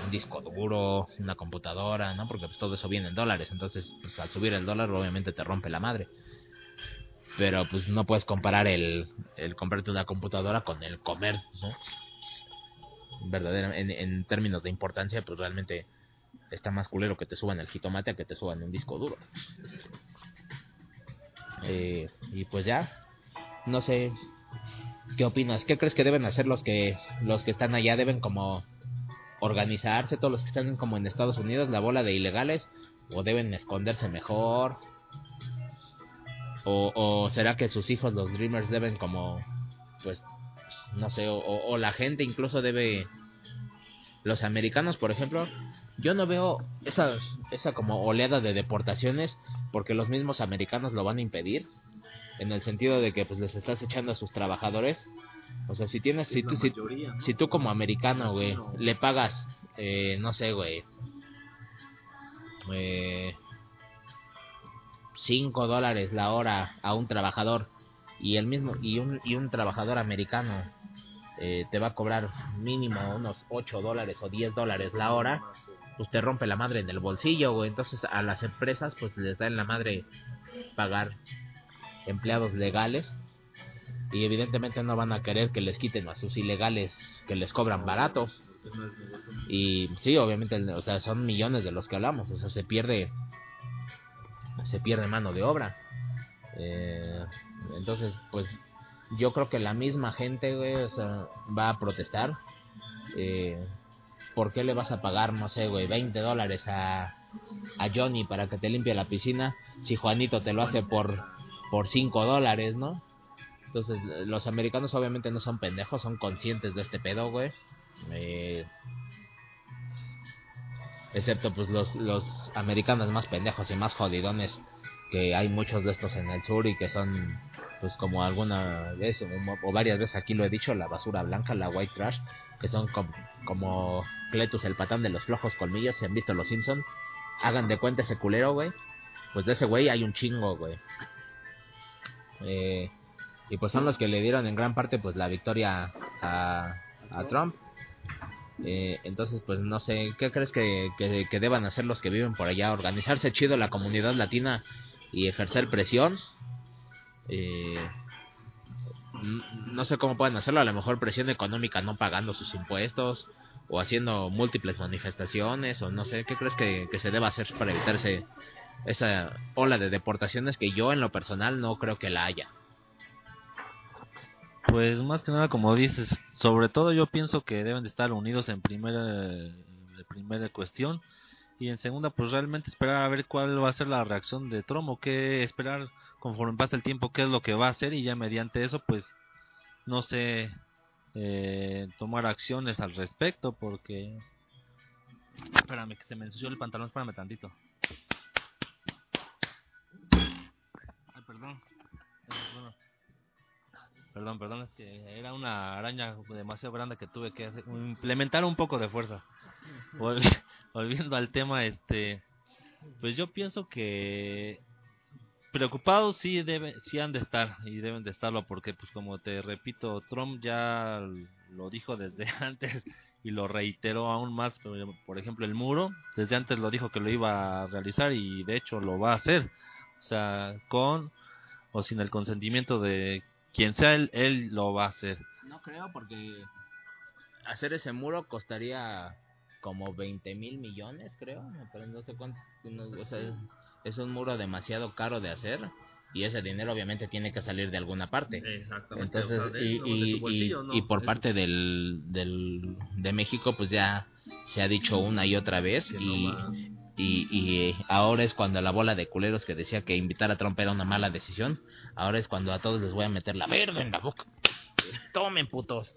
un disco duro, una computadora, ¿no? Porque pues todo eso viene en dólares, entonces pues al subir el dólar obviamente te rompe la madre. Pero pues no puedes comparar el, el comprarte una computadora con el comer, ¿no? Verdaderamente, en, términos de importancia, pues realmente está más culero que te suban el jitomate a que te suban un disco duro. Eh, y pues ya, no sé, ¿qué opinas? ¿Qué crees que deben hacer los que los que están allá? Deben como organizarse todos los que están como en Estados Unidos, la bola de ilegales, o deben esconderse mejor, o, o será que sus hijos, los Dreamers, deben como, pues, no sé, o, o la gente incluso debe, los americanos, por ejemplo, yo no veo esa, esa como oleada de deportaciones porque los mismos americanos lo van a impedir en el sentido de que pues les estás echando a sus trabajadores. O sea si tienes si tú, si, si, tú como americano güey le pagas eh, no sé güey eh, 5 dólares la hora a un trabajador y el mismo y un y un trabajador americano eh, te va a cobrar mínimo unos 8 dólares o 10 dólares la hora pues te rompe la madre en el bolsillo. Entonces a las empresas pues les da en la madre pagar empleados legales y evidentemente no van a querer que les quiten a sus ilegales que les cobran barato. Y sí, obviamente, o sea, son millones de los que hablamos, o sea, se pierde se pierde mano de obra. Eh, entonces, pues yo creo que la misma gente, güey, o sea, va a protestar. Eh, ¿por qué le vas a pagar, no sé, güey, 20 dólares a, a Johnny para que te limpie la piscina si Juanito te lo hace por, por 5 dólares, ¿no? Entonces, los americanos obviamente no son pendejos, son conscientes de este pedo, güey. Eh, excepto pues los, los americanos más pendejos y más jodidones, que hay muchos de estos en el sur y que son pues como alguna vez o, varias veces aquí lo he dicho, la basura blanca, la white trash, que son como Cletus el patán de los flojos colmillos, si han visto los Simpson, hagan de cuenta ese culero, güey. Pues de ese güey hay un chingo, güey. Eh, y pues son los que le dieron en gran parte pues la victoria a, a Trump. Eh, entonces, pues no sé, ¿qué crees que, que, deban hacer los que viven por allá? ¿Organizarse chido la comunidad latina y ejercer presión? Eh, no sé cómo pueden hacerlo, a lo mejor presión económica no pagando sus impuestos o haciendo múltiples manifestaciones o no sé, ¿qué crees que, que se deba hacer para evitarse esa ola de deportaciones que yo en lo personal no creo que la haya? Pues más que nada, como dices, sobre todo yo pienso que deben de estar unidos en primera, primera cuestión y en segunda, pues realmente esperar a ver cuál va a ser la reacción de Trump o qué esperar conforme pasa el tiempo, qué es lo que va a hacer y ya mediante eso, pues no sé, eh, tomar acciones al respecto porque... Espérame, que se me ensució el pantalón, espérame tantito. Ay, perdón. Perdón, perdón, es que era una araña demasiado grande que tuve que implementar un poco de fuerza. Volviendo al tema, este, pues yo pienso que preocupados sí debe, sí han de estar y deben de estarlo porque, pues como te repito, Trump ya lo dijo desde antes y lo reiteró aún más. Por ejemplo, el muro, desde antes lo dijo que lo iba a realizar y de hecho lo va a hacer. O sea, con o sin el consentimiento de quien sea él, él lo va a hacer. No creo porque hacer ese muro costaría como 20 mil millones, creo. Pero no sé cuánto. es un muro demasiado caro de hacer y ese dinero obviamente tiene que salir de alguna parte. Exactamente. Entonces, y, y, por parte del, del, de México, pues ya se ha dicho una y otra vez y, y, y ahora es cuando la bola de culeros que decía que invitar a Trump era una mala decisión, ahora es cuando a todos les voy a meter la verde en la boca. Tomen, putos.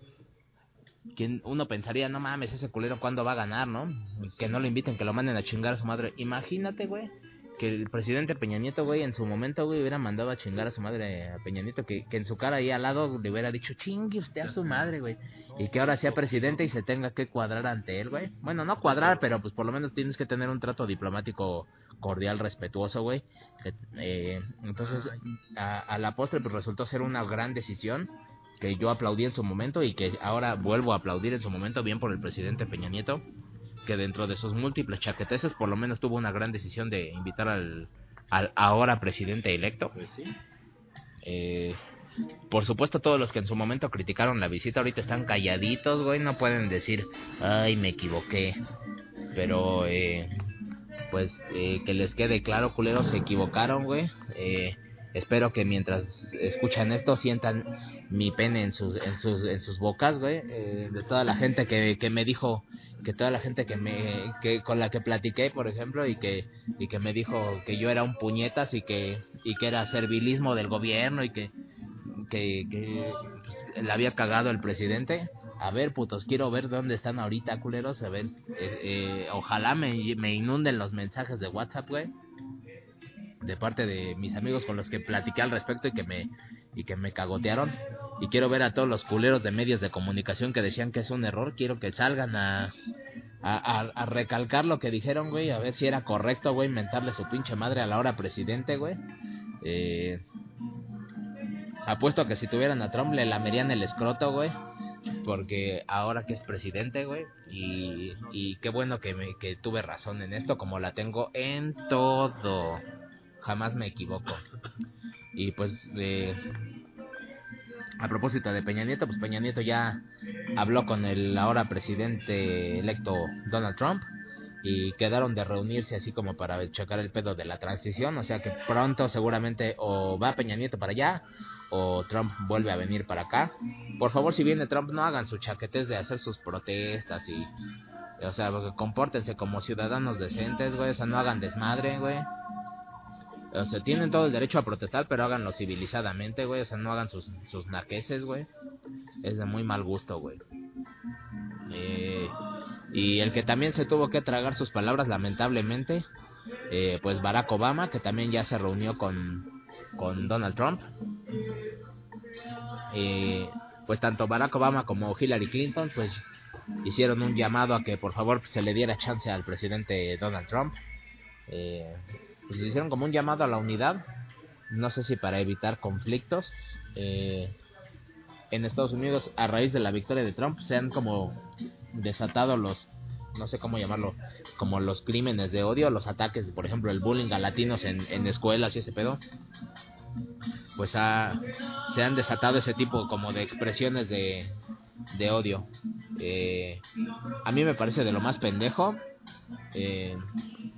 Quien uno pensaría, no mames, ese culero cuándo va a ganar, ¿no? Que no lo inviten, que lo manden a chingar a su madre. Imagínate, güey, que el presidente Peña Nieto, güey, en su momento, güey, hubiera mandado a chingar a su madre a Peña Nieto, que, que en su cara ahí al lado le hubiera dicho, chingue usted a su madre, güey, y que ahora sea presidente y se tenga que cuadrar ante él, güey. Bueno, no cuadrar, pero pues por lo menos tienes que tener un trato diplomático cordial, respetuoso, güey. Eh, entonces, a, a la postre, pues resultó ser una gran decisión que yo aplaudí en su momento y que ahora vuelvo a aplaudir en su momento, bien por el presidente Peña Nieto que dentro de sus múltiples chaqueteses por lo menos tuvo una gran decisión de invitar al, al ahora presidente electo. Pues sí. Eh, por supuesto, todos los que en su momento criticaron la visita ahorita están calladitos, güey, no pueden decir, ay, me equivoqué. Pero, eh, pues, eh, que les quede claro, culeros, se equivocaron, güey. Eh, espero que mientras escuchan esto sientan mi pene en sus en sus en sus bocas güey eh, de toda la gente que, que me dijo que toda la gente que me que con la que platiqué por ejemplo y que y que me dijo que yo era un puñetas y que y que era servilismo del gobierno y que que, que pues, le había cagado el presidente. A ver putos quiero ver dónde están ahorita culeros a ver eh, eh, ojalá me, me inunden los mensajes de WhatsApp güey de parte de mis amigos con los que platiqué al respecto y que me y que me cagotearon y quiero ver a todos los culeros de medios de comunicación que decían que es un error, quiero que salgan a a, a, recalcar lo que dijeron, güey, a ver si era correcto, güey, mentarle su pinche madre a la hora presidente, güey. Eh, apuesto que si tuvieran a Trump le lamerían el escroto, güey. Porque ahora que es presidente, güey. Y, y qué bueno que, me, que tuve razón en esto, como la tengo en todo jamás me equivoco. Y pues de a propósito de Peña Nieto, pues Peña Nieto ya habló con el ahora presidente electo Donald Trump y quedaron de reunirse así como para checar el pedo de la transición, o sea que pronto seguramente o va Peña Nieto para allá o Trump vuelve a venir para acá. Por favor, si viene Trump, no hagan su chaquetes de hacer sus protestas y o sea, compórtense como ciudadanos decentes, güey, o sea, no hagan desmadre, güey. O sea, tienen todo el derecho a protestar, pero háganlo civilizadamente, güey. O sea, no hagan sus, sus naqueses, güey. Es de muy mal gusto, güey. Eh, Y el que también se tuvo que tragar sus palabras, lamentablemente, eh, pues Barack Obama, que también ya se reunió con, con Donald Trump. Eh, pues tanto Barack Obama como Hillary Clinton, pues hicieron un llamado a que por favor se le diera chance al presidente Donald Trump. Eh, pues hicieron como un llamado a la unidad, no sé si para evitar conflictos. Eh, en Estados Unidos, a raíz de la victoria de Trump, se han como desatado los, no sé cómo llamarlo, como los crímenes de odio, los ataques, por ejemplo, el bullying a latinos en, en escuelas y ese pedo. Pues ha, se han desatado ese tipo como de expresiones de, de odio. Eh, a mí me parece de lo más pendejo. Eh,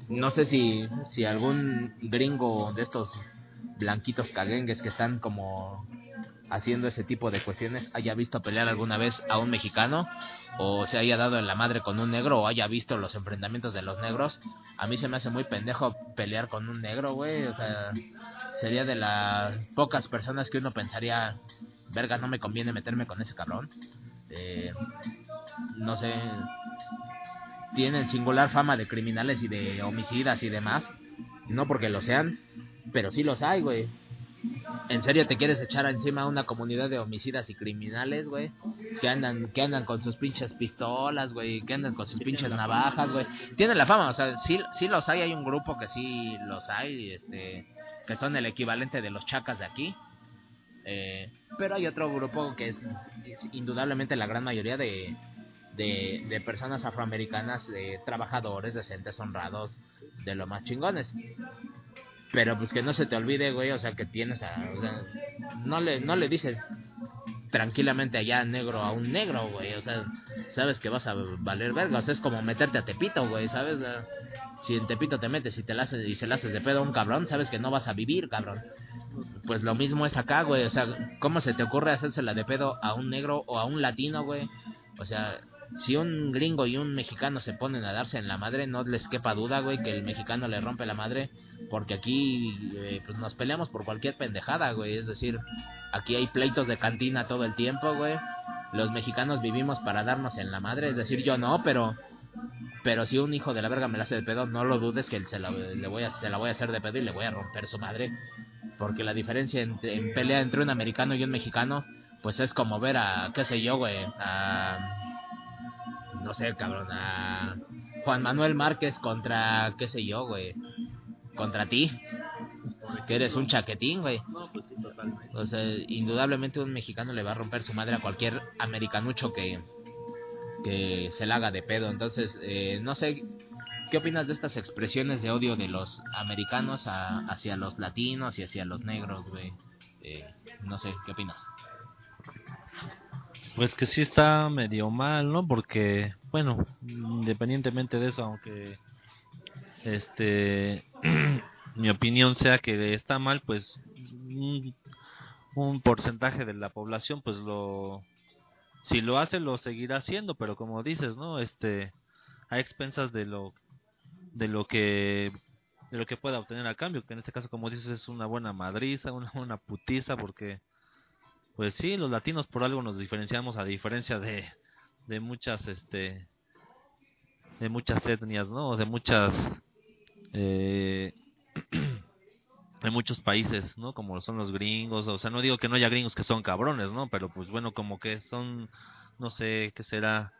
no sé si, si algún gringo de estos blanquitos caguengues que están como haciendo ese tipo de cuestiones haya visto pelear alguna vez a un mexicano o se haya dado en la madre con un negro o haya visto los enfrentamientos de los negros. A mí se me hace muy pendejo pelear con un negro, güey. O sea, sería de las pocas personas que uno pensaría, verga, no me conviene meterme con ese cabrón. Eh, no sé, tienen singular fama de criminales y de homicidas y demás. No porque lo sean, pero sí los hay, güey. ¿En serio te quieres echar encima a una comunidad de homicidas y criminales, güey? Que andan, que andan con sus pinches pistolas, güey, que andan con sus pinches navajas, güey. Tienen la fama, o sea, sí, sí los hay, hay un grupo que sí los hay, este, que son el equivalente de los chacas de aquí. Eh, pero hay otro grupo que es, es indudablemente la gran mayoría de, de, personas afroamericanas, de trabajadores decentes, honrados, de lo más chingones. Pero pues que no se te olvide, güey, o sea, que tienes a... O sea, no le, no le dices tranquilamente allá negro a un negro, güey, o sea, sabes que vas a valer verga, o sea, es como meterte a Tepito, güey, ¿sabes? Si en Tepito te metes y te la haces, y se la haces de pedo a un cabrón, sabes que no vas a vivir, cabrón. Pues lo mismo es acá, güey, o sea, ¿cómo se te ocurre hacérsela de pedo a un negro o a un latino, güey? O sea, si un gringo y un mexicano se ponen a darse en la madre, no les quepa duda, güey, que el mexicano le rompe la madre, porque aquí eh, pues nos peleamos por cualquier pendejada, güey, es decir, aquí hay pleitos de cantina todo el tiempo, güey. Los mexicanos vivimos para darnos en la madre, es decir, yo no, pero pero si un hijo de la verga me la hace de pedo, no lo dudes que se la, voy a, se la voy a hacer de pedo y le voy a romper su madre. Porque la diferencia en, en pelea entre un americano y un mexicano, pues es como ver a, qué sé yo, güey, a no sé, cabrón, a Juan Manuel Márquez contra, qué sé yo, güey, contra ti, que eres un chaquetín, güey. O sea, indudablemente un mexicano le va a romper su madre a cualquier americanucho que, que se la haga de pedo. Entonces, eh, no sé, ¿qué opinas de estas expresiones de odio de los americanos a- hacia los latinos y hacia los negros, güey? Eh, no sé, ¿qué opinas? Pues que sí está medio mal, ¿no? Porque, bueno, independientemente de eso, aunque este mi opinión sea que está mal, pues un, porcentaje de la población, pues lo si lo hace lo seguirá haciendo, pero como dices, ¿no? Este a expensas de lo de lo que de lo que pueda obtener a cambio, que en este caso como dices es una buena madriza, una buena putiza porque pues sí, los latinos por algo nos diferenciamos a diferencia de, de muchas, este, de muchas etnias, ¿no? De muchas, eh, de muchos países, ¿no? Como son los gringos, o sea, no digo que no haya gringos que son cabrones, ¿no? Pero pues bueno, como que son, no sé, ¿qué será?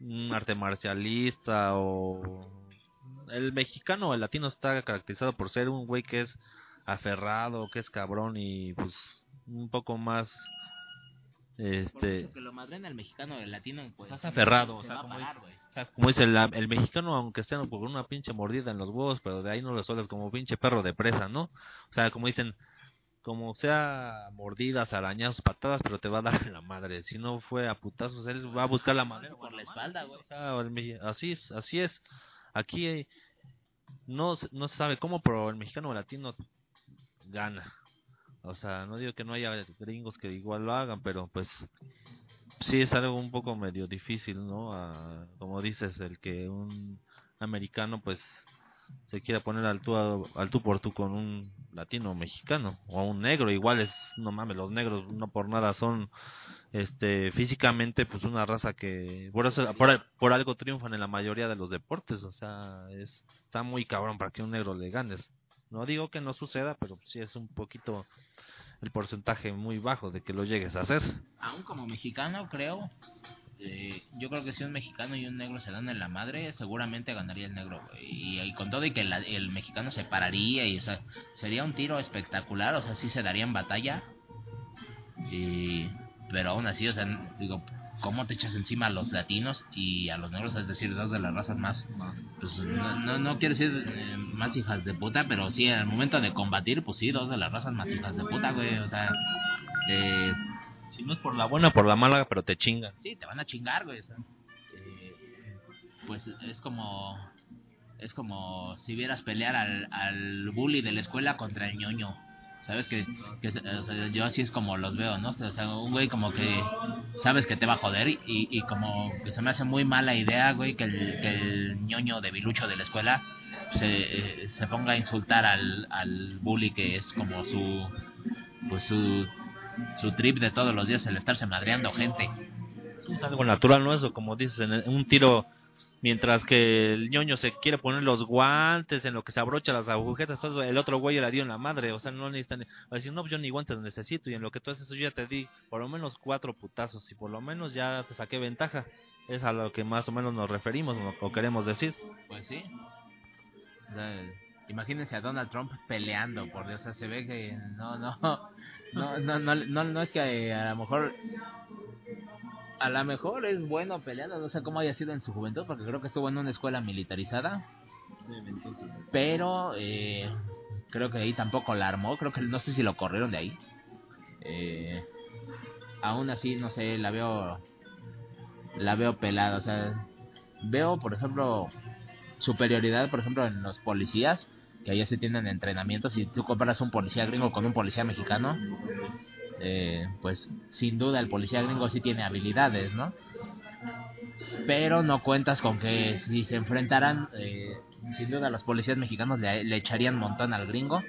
Un arte marcialista o... El mexicano el latino está caracterizado por ser un güey que es aferrado, que es cabrón y pues un poco más este Porque lo madrena el mexicano, el latino, pues Estás aferrado, o se sea, va a como parar, o sea, como dice el, el mexicano aunque esté por una pinche mordida en los huevos pero de ahí no lo sueltas como pinche perro de presa no o sea como dicen como sea mordidas arañazos patadas pero te va a dar la madre. Si no fue a putazos él va a buscar la manera por la espalda, güey. o sea, el meji- así es así es. Aquí eh, no no se sabe cómo pero el mexicano o el latino gana o sea no digo que no haya gringos que igual lo hagan pero pues sí es algo un poco medio difícil, ¿no? A- como dices, el que un americano pues se quiera poner al tú, al tú por tú con un latino mexicano o un negro, igual es, no mames, los negros no por nada son este físicamente pues una raza que por eso por algo triunfan en la mayoría de los deportes, o sea, es está muy cabrón para que un negro le ganes. No digo que no suceda, pero sí es un poquito el porcentaje muy bajo de que lo llegues a hacer. Aún como mexicano, creo. Eh, yo creo que si un mexicano y un negro se dan en la madre, seguramente ganaría el negro. Y, y con todo y que el mexicano se pararía y, o sea, sería un tiro espectacular, o sea, sí se darían batalla. Y, pero aún así, o sea, digo, cómo te echas encima a los latinos y a los negros, es decir, dos de las razas más, pues no, no, quiero decir eh, más hijas de puta, pero sí, en el momento de combatir, pues sí, dos de las razas más hijas de puta, güey, o sea, eh, si no es por la buena, por la mala, pero te chingan. Sí, te van a chingar, güey, o sea, eh, pues es como, es como si vieras pelear al, al bully de la escuela contra el ñoño. ¿Sabes? Que, que yo así es como los veo, ¿no? O sea, un güey como que sabes que te va a joder y, y como que se me hace muy mala idea, güey, que el, que el ñoño debilucho de la escuela se, se ponga a insultar al, al bully que es como su, pues su, su trip de todos los días, el estarse madreando gente. Es algo natural, ¿no? Eso, como dices, en un tiro mientras que el ñoño se quiere poner los guantes en lo que se abrocha las agujetas, el otro güey le dio en la madre, o sea, no necesitan, va a decir, no, pues yo ni guantes necesito, y en lo que tú haces, yo ya te di por lo menos cuatro putazos, y por lo menos ya te saqué ventaja, es a lo que más o menos nos referimos, o queremos decir. Pues sí. O sea, imagínense a Donald Trump peleando, por Dios, se ve que no, no, no, no, no, no, no es que a lo mejor a lo mejor es bueno peleando, no sé cómo haya sido en su juventud, porque creo que estuvo en una escuela militarizada. Pero eh, creo que ahí tampoco la armó, creo que no sé si lo corrieron de ahí. Eh, aún así, no sé, la veo la veo pelada, o sea, veo, por ejemplo, superioridad, por ejemplo, en los policías, que allá se tienen entrenamientos, si tú comparas un policía gringo con un policía mexicano, eh, pues sin duda el policía gringo sí tiene habilidades, ¿no? Pero no cuentas con que si se enfrentaran, eh, sin duda los policías mexicanos le, echarían montón al gringo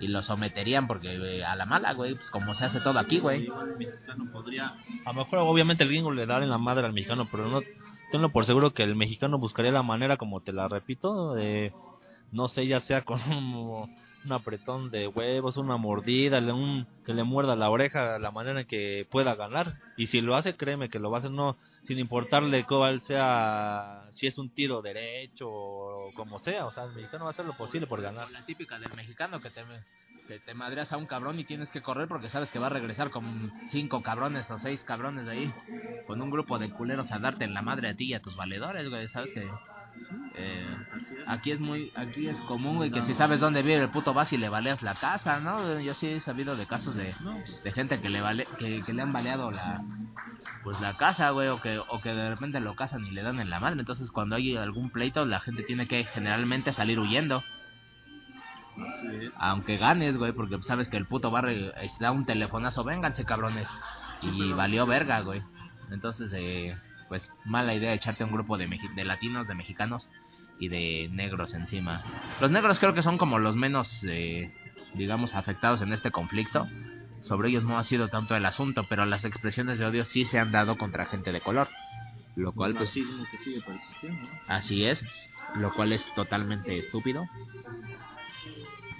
y lo someterían porque eh, a la mala, güey, pues como se hace todo aquí, güey. A lo mejor obviamente el gringo le dará en la madre al mexicano, pero no tenlo por seguro que el mexicano buscaría la manera, como te la repito, de, no sé, ya sea con un un apretón de huevos, una mordida, un, que le muerda la oreja, la manera en que pueda ganar. Y si lo hace, créeme que lo va a hacer, no, sin importarle cuál sea, si es un tiro derecho o como sea. O sea, el mexicano va a hacer lo posible por ganar. La típica del mexicano que te, que te madreas a un cabrón y tienes que correr porque sabes que va a regresar con cinco cabrones o seis cabrones de ahí, con un grupo de culeros a darte en la madre a ti y a tus valedores, güey, sabes que eh, aquí es muy aquí es común güey que si sabes dónde vive el puto vas y le baleas la casa no yo sí he sabido de casos de, gente que le vale que, le han baleado la pues la casa güey o que o que de repente lo casan y le dan en la madre. Entonces cuando hay algún pleito la gente tiene que generalmente salir huyendo. Aunque ganes güey porque sabes que el puto barrio da un telefonazo vénganse cabrones. Y valió verga güey. Entonces eh pues mala idea echarte un grupo de, de latinos, de mexicanos y de negros encima. Los negros creo que son como los menos, eh, digamos, afectados en este conflicto. Sobre ellos no ha sido tanto el asunto, pero las expresiones de odio sí se han dado contra gente de color. Lo cual, pues. Así es. Lo cual es totalmente estúpido.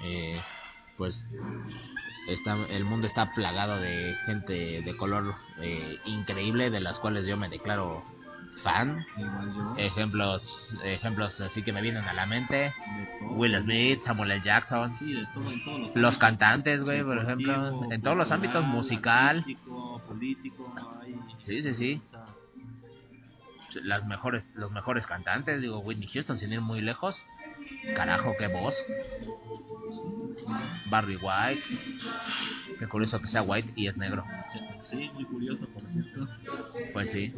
Eh, pues está, el mundo está plagado de gente de color eh, increíble de las cuales yo me declaro fan. Ejemplos ejemplos así que me vienen a la mente. Will Smith Samuel L. Jackson. Sí, de todo, en todos los, los cantantes güey por ejemplo en todos los ámbitos musical. político, político hay, sí sí sí. o sea, las mejores los mejores cantantes digo Whitney Houston sin ir muy lejos. Carajo qué voz Barry White. Qué curioso que sea White y es negro. Sí, muy curioso, por cierto. Pues sí.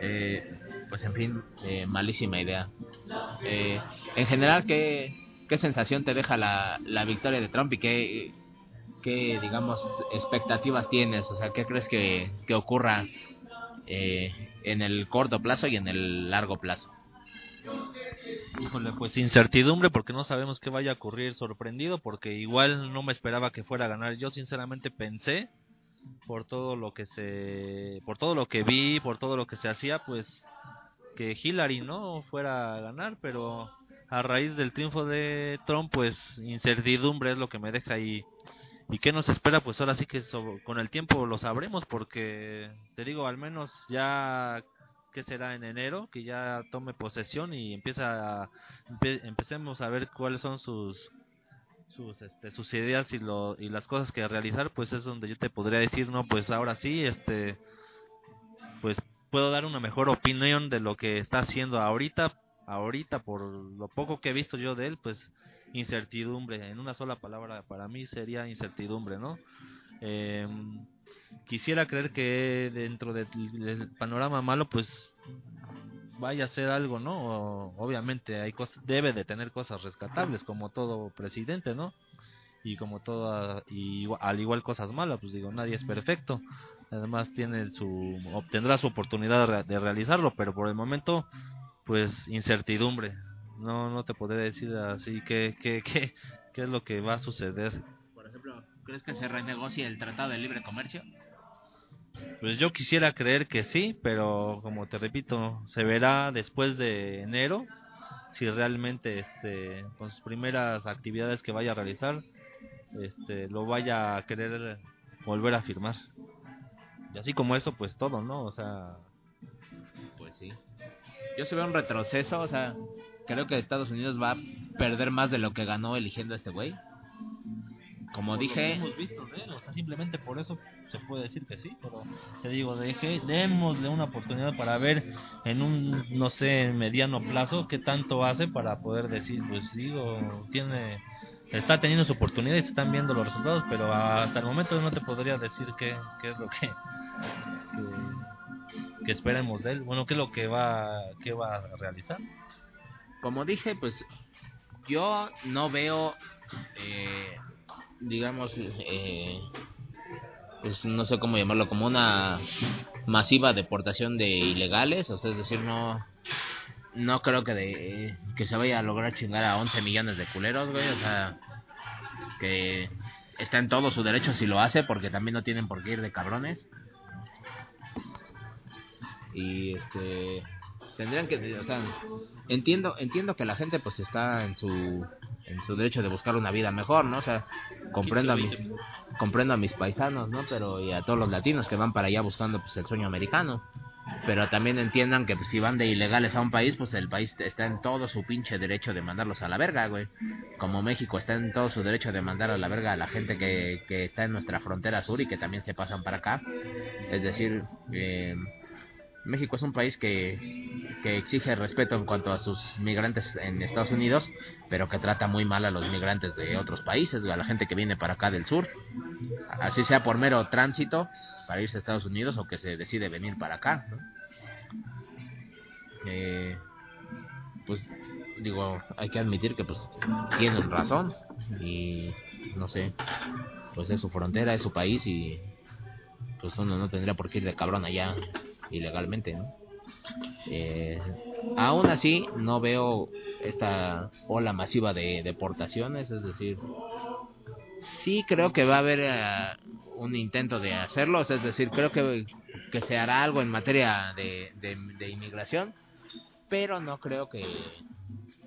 Eh, pues en fin, eh, malísima idea. Eh, en general, ¿qué, ¿qué sensación te deja la, la victoria de Trump y qué, qué, digamos, expectativas tienes? O sea, ¿qué crees que, que ocurra eh, en el corto plazo y en el largo plazo? Pues incertidumbre porque no sabemos qué vaya a ocurrir, sorprendido porque igual no me esperaba que fuera a ganar. Yo sinceramente pensé por todo lo que se por todo lo que vi, por todo lo que se hacía, pues que Hillary no fuera a ganar, pero a raíz del triunfo de Trump, pues incertidumbre es lo que me deja ahí. ¿Y qué nos espera? Pues ahora sí que con el tiempo lo sabremos, porque te digo, al menos ya que será en enero, que ya tome posesión y empieza a, empecemos a ver cuáles son sus sus este, sus ideas y lo y las cosas que realizar, pues es donde yo te podría decir, no, pues ahora sí, este pues puedo dar una mejor opinión de lo que está haciendo ahorita, ahorita por lo poco que he visto yo de él, pues incertidumbre, en una sola palabra para mí sería incertidumbre, ¿no? Eh, quisiera creer que dentro del panorama malo pues vaya a ser algo, ¿no? obviamente hay cosas, debe de tener cosas rescatables como todo presidente, ¿no? Y como toda, y al igual cosas malas, pues digo, nadie es perfecto. Además tiene su, obtendrá su oportunidad de realizarlo, pero por el momento, pues incertidumbre. No, no te podré decir así qué, qué, qué, qué es lo que va a suceder. ¿Crees que se renegocie el Tratado de Libre Comercio? Pues yo quisiera creer que sí, pero como te repito, se verá después de enero si realmente este con sus primeras actividades que vaya a realizar este lo vaya a querer volver a firmar. Y así como eso, pues todo, ¿no? O sea, pues sí. Yo se veo un retroceso, o sea, creo que Estados Unidos va a perder más de lo que ganó eligiendo a este güey. Como dije, hemos visto o sea, simplemente por eso se puede decir que sí, pero te digo, deje, démosle una oportunidad para ver en un, no sé, mediano plazo qué tanto hace para poder decir, pues sí, tiene, está teniendo su oportunidad y se están viendo los resultados, pero hasta el momento no te podría decir qué, qué es lo que, que, esperemos de él, bueno, qué es lo que va, qué va a realizar. Como dije, pues yo no veo, eh, digamos, eh, pues no sé cómo llamarlo, como una masiva deportación de ilegales, o sea, es decir, no no creo que de, que se vaya a lograr chingar a 11 millones de culeros, güey, o sea, que está en todo su derecho si lo hace, porque también no tienen por qué ir de cabrones. Y este tendrían que, o sea, entiendo entiendo que la gente pues está en su en su derecho de buscar una vida mejor, ¿no? O sea, comprendo a mis comprendo a mis paisanos, ¿no? Pero y a todos los latinos que van para allá buscando pues el sueño americano. Pero también entiendan que pues, si van de ilegales a un país, pues el país está en todo su pinche derecho de mandarlos a la verga, güey. Como México está en todo su derecho de mandar a la verga a la gente que, que está en nuestra frontera sur y que también se pasan para acá. Es decir, eh, México es un país que, que exige respeto en cuanto a sus migrantes en Estados Unidos, pero que trata muy mal a los migrantes de otros países, a la gente que viene para acá del sur. Así sea por mero tránsito para irse a Estados Unidos o que se decide venir para acá. Eh, pues digo, hay que admitir que pues tienen razón y no sé, pues es su frontera, es su país y pues uno no tendría por qué ir de cabrón allá ilegalmente, ¿no? Eh, aún así, no veo esta ola masiva de deportaciones, es decir, sí creo que va a haber eh, un intento de hacerlo, es decir, creo que, que se hará algo en materia de, de, inmigración, pero no creo que,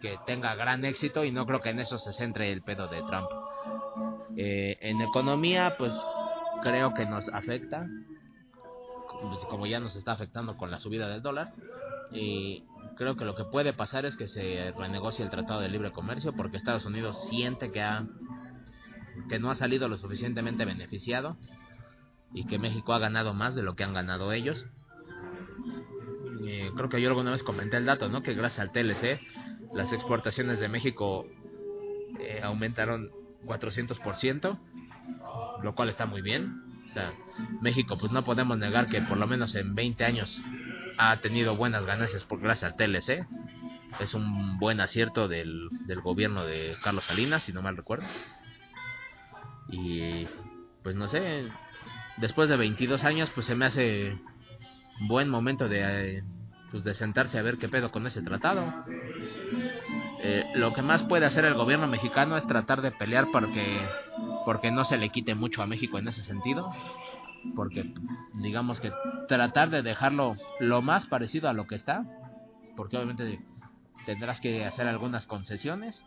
que tenga gran éxito y no creo que en eso se centre el pedo de Trump. Eh, en economía, pues creo que nos afecta, pues, como ya nos está afectando con la subida del dólar. Y creo que lo que puede pasar es que se renegocie el Tratado de Libre Comercio porque Estados Unidos siente que ha que no ha salido lo suficientemente beneficiado y que México ha ganado más de lo que han ganado ellos. creo que yo alguna vez comenté el dato, ¿no? Que gracias al TLC las exportaciones de México eh, aumentaron 400%, lo cual está muy bien. O sea, México, pues no podemos negar que por lo menos en 20 años ha tenido buenas ganancias por gracias al TLC. Es un buen acierto del, gobierno de Carlos Salinas, si no mal recuerdo. Y pues no sé, después de 22 años, pues se me hace buen momento de, pues de sentarse a ver qué pedo con ese tratado. Eh, lo que más puede hacer el gobierno mexicano es tratar de pelear porque, porque no se le quite mucho a México en ese sentido. Porque digamos que tratar de dejarlo lo más parecido a lo que está. Porque obviamente tendrás que hacer algunas concesiones.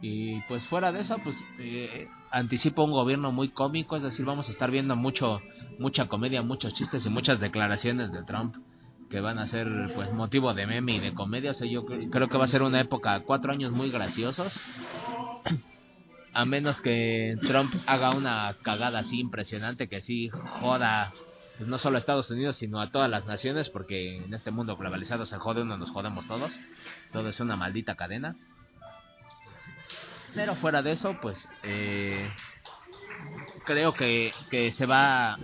Y pues fuera de eso, pues eh, anticipo un gobierno muy cómico, es decir, vamos a estar viendo mucho mucha comedia, muchos chistes y muchas declaraciones de Trump que van a ser pues motivo de meme y de comedia. O sea, yo creo que va a ser una época, cuatro años muy graciosos. A menos que Trump haga una cagada así impresionante que sí joda pues, no solo a Estados Unidos, sino a todas las naciones, porque en este mundo globalizado se jode uno, nos jodemos todos. Todo es una maldita cadena. Pero fuera de eso, pues eh, creo que, que se va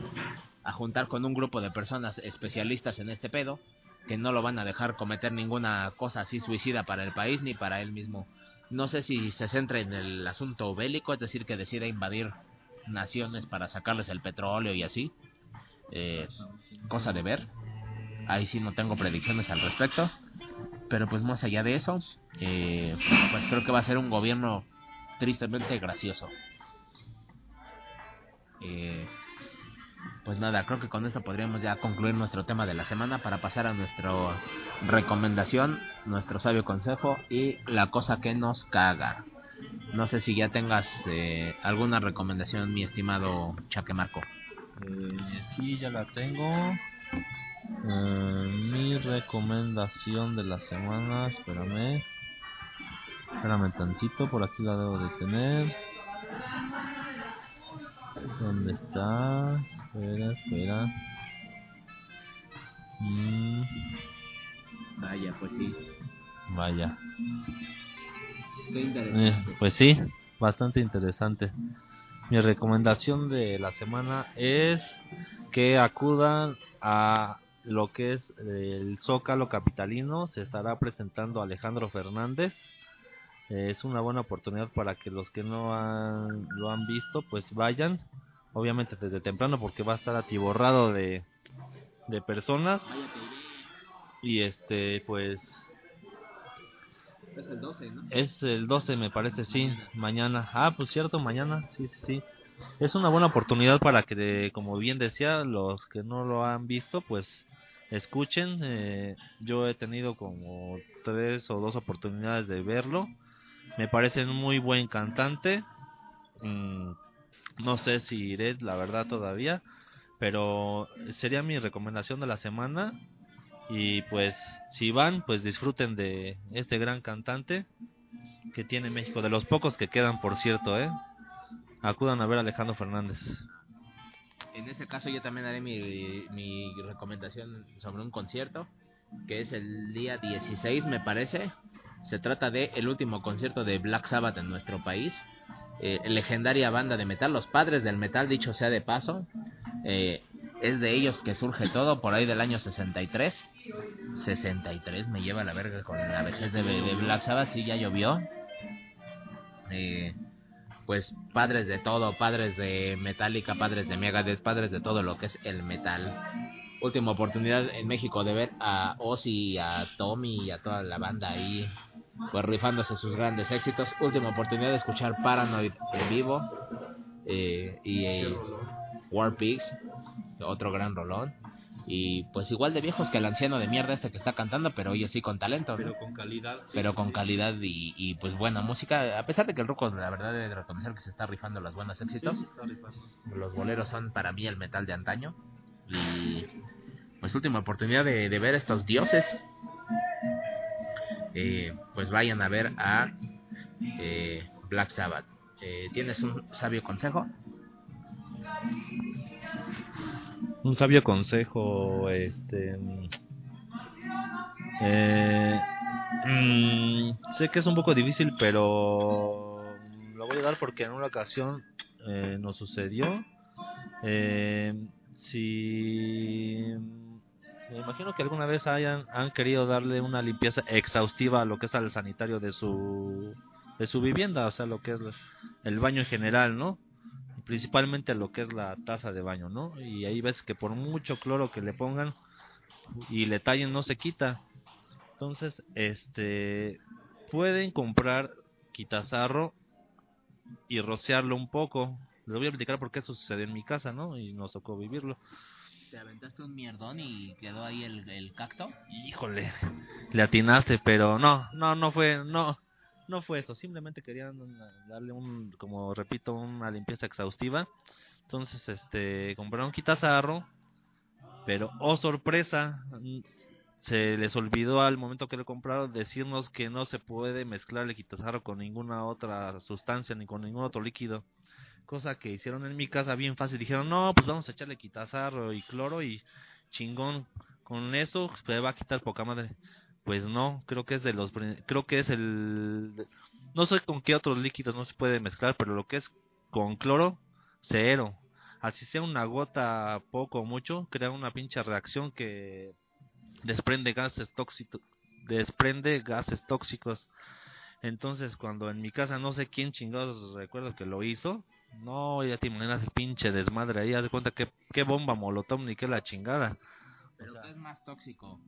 a juntar con un grupo de personas especialistas en este pedo, que no lo van a dejar cometer ninguna cosa así suicida para el país ni para él mismo. No sé si se centra en el asunto bélico, es decir, que decida invadir naciones para sacarles el petróleo y así. Eh, cosa de ver. Ahí sí no tengo predicciones al respecto. Pero pues más allá de eso, eh, pues creo que va a ser un gobierno tristemente gracioso. Eh, pues nada, creo que con esto podríamos ya concluir nuestro tema de la semana para pasar a nuestra recomendación, nuestro sabio consejo y la cosa que nos caga. No sé si ya tengas eh, alguna recomendación, mi estimado Chaque Marco. Eh, sí, ya la tengo. Eh, mi recomendación de la semana, espérame. Espérame tantito, por aquí la debo de tener. ¿Dónde está? Espera, espera. Mm. Vaya, pues sí. Vaya. Qué interesante. Eh, pues sí, bastante interesante. Mi recomendación de la semana es que acudan a lo que es el Zócalo Capitalino. Se estará presentando Alejandro Fernández. Eh, es una buena oportunidad para que los que no han, lo han visto, pues vayan. Obviamente desde temprano porque va a estar atiborrado de, de personas. Y este, pues Es el 12, ¿no? es el 12 me parece, sí, mañana. Ah, pues cierto, mañana, sí, sí, sí. Es una buena oportunidad para que, como bien decía, los que no lo han visto, pues escuchen. Eh, yo he tenido como tres o dos oportunidades de verlo. Me parece un muy buen cantante. Mm, no sé si iré, la verdad, todavía. Pero sería mi recomendación de la semana. Y pues, si van, pues disfruten de este gran cantante que tiene México. De los pocos que quedan, por cierto, ¿eh? Acudan a ver a Alejandro Fernández. En ese caso yo también haré mi, recomendación sobre un concierto, que es el día 16 me parece. Se trata de el último concierto de Black Sabbath en nuestro país. Eh, legendaria banda de metal, los padres del metal, dicho sea de paso. Eh, es de ellos que surge todo, por ahí del año 63. 63 me lleva a la verga con la vejez de, de Black Sabbath, ya llovió. Eh, pues padres de todo, padres de Metallica, padres de Megadeth, padres de todo lo que es el metal. Última oportunidad en México de ver a Ozzy, a Tommy y a toda la banda ahí, pues rifándose sus grandes éxitos. Última oportunidad de escuchar Paranoid en vivo eh, y eh, War Pigs, otro gran rolón. Y pues igual de viejos que el anciano de mierda este que está cantando, pero ellos sí con talento. ¿no? con calidad. pero con calidad y, y, pues buena música. A pesar de que el Ruco, la verdad, debe de reconocer que se está rifando los buenos éxitos. Los boleros son para mí el metal de antaño. Y pues última oportunidad de, de ver estos dioses. Eh, pues vayan a ver a eh, Black Sabbath. Eh, ¿Tienes un sabio consejo? Un sabio consejo, este... Eh, mm, sé que es un poco difícil, pero lo voy a dar porque en una ocasión eh, nos sucedió. Eh, si me imagino que alguna vez hayan han querido darle una limpieza exhaustiva a lo que es al sanitario de su de su vivienda, o sea, lo que es el baño en general, ¿no? Principalmente lo que es la taza de baño, ¿no? Y ahí ves que por mucho cloro que le pongan, y le tallen no se quita. Entonces, este pueden comprar quitazarro y rociarlo un poco. Les voy a platicar por qué eso sucedió en mi casa, ¿no? Y nos tocó vivirlo. ¿Te aventaste un mierdón y quedó ahí el, el cacto? Híjole, le atinaste, pero no, no, no fue, no, no fue eso. Simplemente querían darle un, como repito, una limpieza exhaustiva. Entonces, este, compraron quitazarro, pero oh sorpresa, se les olvidó al momento que lo compraron decirnos que no se puede mezclar el quitazarro con ninguna otra sustancia ni con ningún otro líquido. Cosa que hicieron en mi casa bien fácil. Dijeron, no, pues vamos a echarle quitazarro y cloro y chingón. Con eso se va a quitar poca madre. Pues no, creo que es de los... Creo que es el... No sé con qué otros líquidos no se puede mezclar, pero lo que es con cloro, cero. Así sea una gota poco o mucho, crea una pinche reacción que desprende gases tóxicos, desprende gases tóxicos. Entonces, cuando en mi casa no sé quién chingados recuerdo que lo hizo, no, ya te imaginas el pinche desmadre ahí, haz de cuenta que qué bomba molotov ni qué la chingada. ¿Pero qué es más tóxico?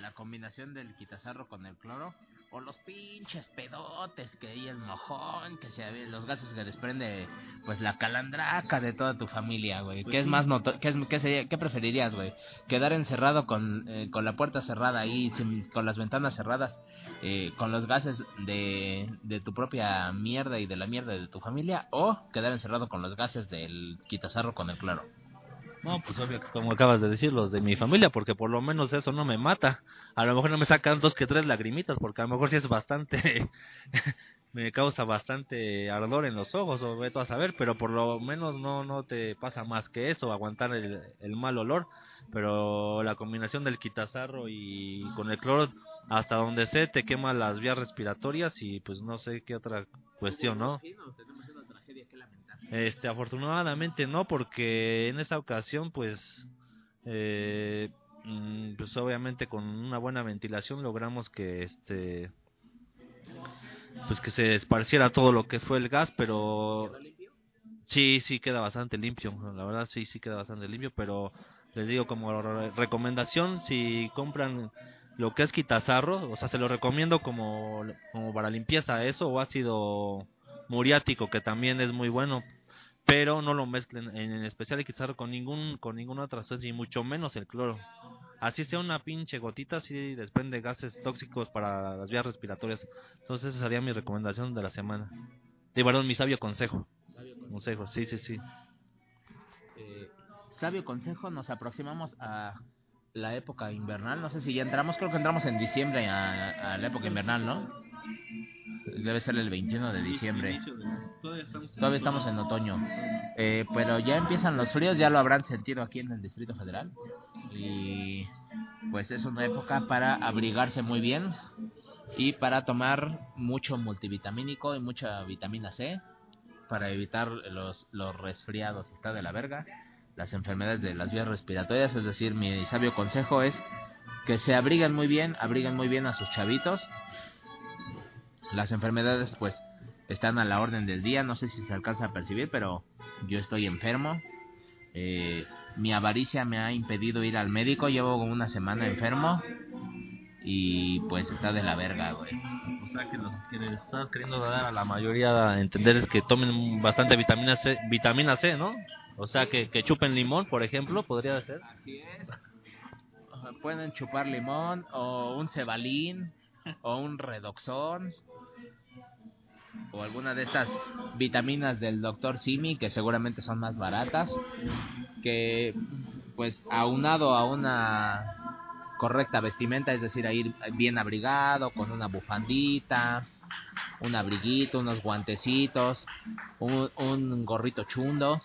¿La combinación del quitazarro con el cloro? ¿O los pinches pedotes que hay el mojón, que se los gases que desprende pues la calandraca de toda tu familia, güey? Pues ¿Qué es más noto qué, es, qué, sería, qué preferirías, güey? ¿Quedar encerrado con, eh, con la puerta cerrada ahí, sin, con las ventanas cerradas, eh, con los gases de, de tu propia mierda y de la mierda de tu familia? ¿O quedar encerrado con los gases del quitazarro con el cloro? No, pues obvio, como acabas de decir, los de mi familia, porque por lo menos eso no me mata. A lo mejor no me sacan dos que tres lagrimitas, porque a lo mejor sí es bastante, me causa bastante ardor en los ojos, o veto a saber, pero por lo menos no no te pasa más que eso, aguantar el, mal olor. Pero la combinación del quitazarro y con el cloro, hasta donde sé, te quema las vías respiratorias y pues no sé qué otra cuestión, ¿no? Este, afortunadamente no, porque en esa ocasión, pues, eh, mm, pues obviamente con una buena ventilación logramos que, este, pues que se esparciera todo lo que fue el gas, pero sí, sí queda bastante limpio, la verdad sí, sí queda bastante limpio, pero les digo como recomendación, si compran lo que es quitazarro, o sea, se lo recomiendo como, como para limpieza eso o ácido muriático que también es muy bueno pero no lo mezclen en especial el quizás con ningún con ninguna otra sustancia y mucho menos el cloro. Así sea una pinche gotita sí desprende gases tóxicos para las vías respiratorias. Entonces esa sería mi recomendación de la semana. De perdón mi sabio consejo. Consejo sí sí sí. Eh, sabio consejo nos aproximamos a la época invernal. No sé si ya entramos creo que entramos en diciembre a, a la época invernal no debe ser el 21 de diciembre. Todavía estamos en otoño. Eh, pero ya empiezan los fríos, ya lo habrán sentido aquí en el Distrito Federal. Y pues es una época para abrigarse muy bien y para tomar mucho multivitamínico y mucha vitamina C para evitar los, los resfriados. Está de la verga. Las enfermedades de las vías respiratorias, es decir, mi sabio consejo es que se abriguen muy bien, abriguen muy bien a sus chavitos las enfermedades pues están a la orden del día, no sé si se alcanza a percibir, pero yo estoy enfermo. Eh, mi avaricia me ha impedido ir al médico, llevo una semana enfermo y pues está de la verga, güey. O sea que lo que le estás queriendo dar a la mayoría a entender es que tomen bastante vitamina C, vitamina C, ¿no? O sea que, que chupen limón, por ejemplo, podría ser. Así es. Pueden chupar limón o un cebalín o un redoxón o alguna de estas vitaminas del doctor Simi que seguramente son más baratas que pues aunado a una correcta vestimenta es decir a ir bien abrigado con una bufandita un abriguito unos guantecitos un, un gorrito chundo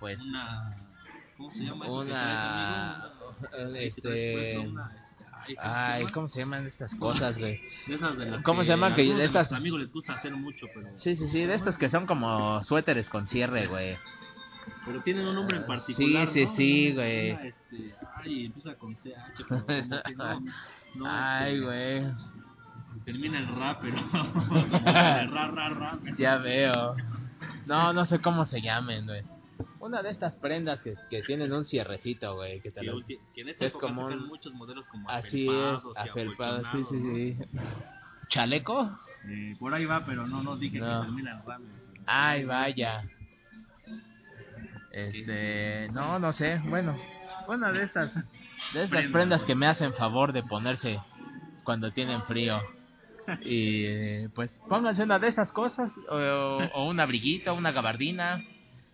pues una ¿cómo se llama una este Ay, ¿cómo se llaman estas cosas, güey? ¿Cómo se llama? Que de estas... amigos les gusta hacer mucho, pero... Sí, sí, sí, de estas que son como suéteres con cierre, güey. Pero tienen un nombre en particular, Sí, sí, sí, güey. Este... Ay, empieza con CH, pero no, no, Ay, este, güey. Termina el rap, pero... ra, ra, ra, Ya veo. No, no sé cómo se llamen, güey. Una de estas prendas que, que tienen un cierrecito, güey, que te que en esta es época como sacan un- muchos modelos como Así es, sí, sí, sí. ¿Chaleco? Eh, por ahí va, pero no, no dije No. que termina en rames. Ay, vaya. Este, no, no sé, bueno, una de estas, de estas Prendas, que me hacen favor de ponerse cuando tienen frío. Y pues pónganse una de esas cosas, o, o un abriguito, una gabardina.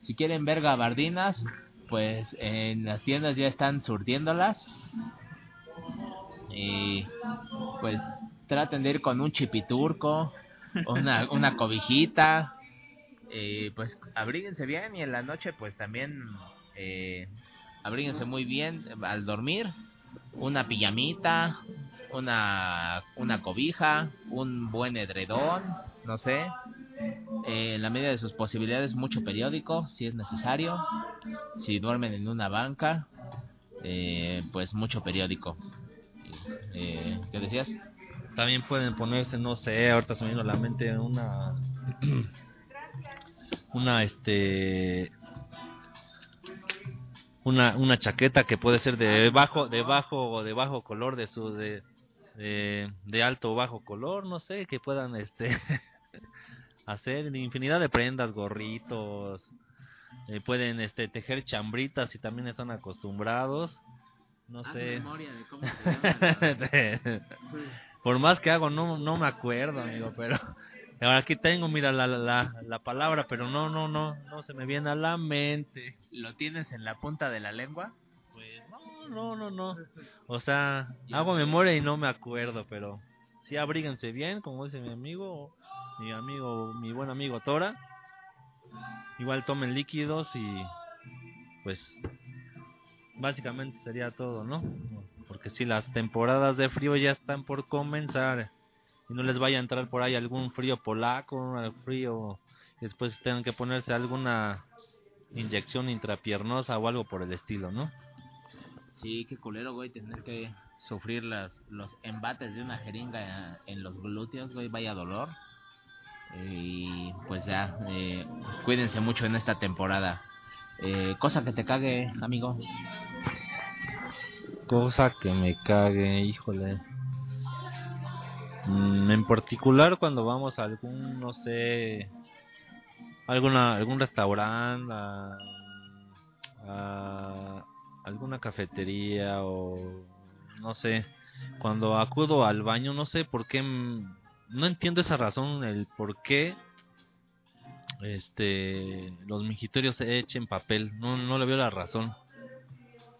Si quieren ver gabardinas, pues en las tiendas ya están surtiéndolas. Y pues traten de ir con un chipiturco, una, una cobijita. Eh, pues abríguense bien y en la noche pues también eh, abríguense muy bien al dormir. Una pijamita, una, una cobija, un buen edredón, no sé. Eh, en la medida de sus posibilidades, mucho periódico, si es necesario. Si duermen en una banca, eh, pues mucho periódico. Eh, ¿Qué decías? También pueden ponerse, no sé, ahorita se me la mente una. una, este. Una, una chaqueta que puede ser de bajo, de bajo o de bajo color, de su, de, de, de alto o bajo color, no sé, que puedan, este, hacer infinidad de prendas, gorritos, eh, pueden, este, tejer chambritas si también están acostumbrados, no sé. Por más que hago, no, no me acuerdo, amigo, pero ahora aquí tengo, mira la, la, la palabra, pero no, no, no, no se me viene a la mente. ¿Lo tienes en la punta de la lengua? Pues no, no, no, no. O sea, hago memoria y no me acuerdo, pero sí abríguense bien, como dice mi amigo, mi amigo, mi buen amigo Tora. Igual tomen líquidos y pues básicamente sería todo, ¿no? Porque si las temporadas de frío ya están por comenzar y no les vaya a entrar por ahí algún frío polaco, frío y después tengan que ponerse alguna inyección intrapiernosa o algo por el estilo, ¿no? Sí, qué culero, güey, tener que sufrir las, los embates de una jeringa en los glúteos, güey, vaya dolor. Y pues ya, eh, cuídense mucho en esta temporada. Eh, cosa que te cague, amigo. Cosa que me cague, híjole. Mm, en particular cuando vamos a algún, no sé, alguna algún restaurante, a, a alguna cafetería o no sé, cuando acudo al baño, no sé por qué, no entiendo esa razón, el por qué este los mingitorios se echen papel, no, no le veo la razón.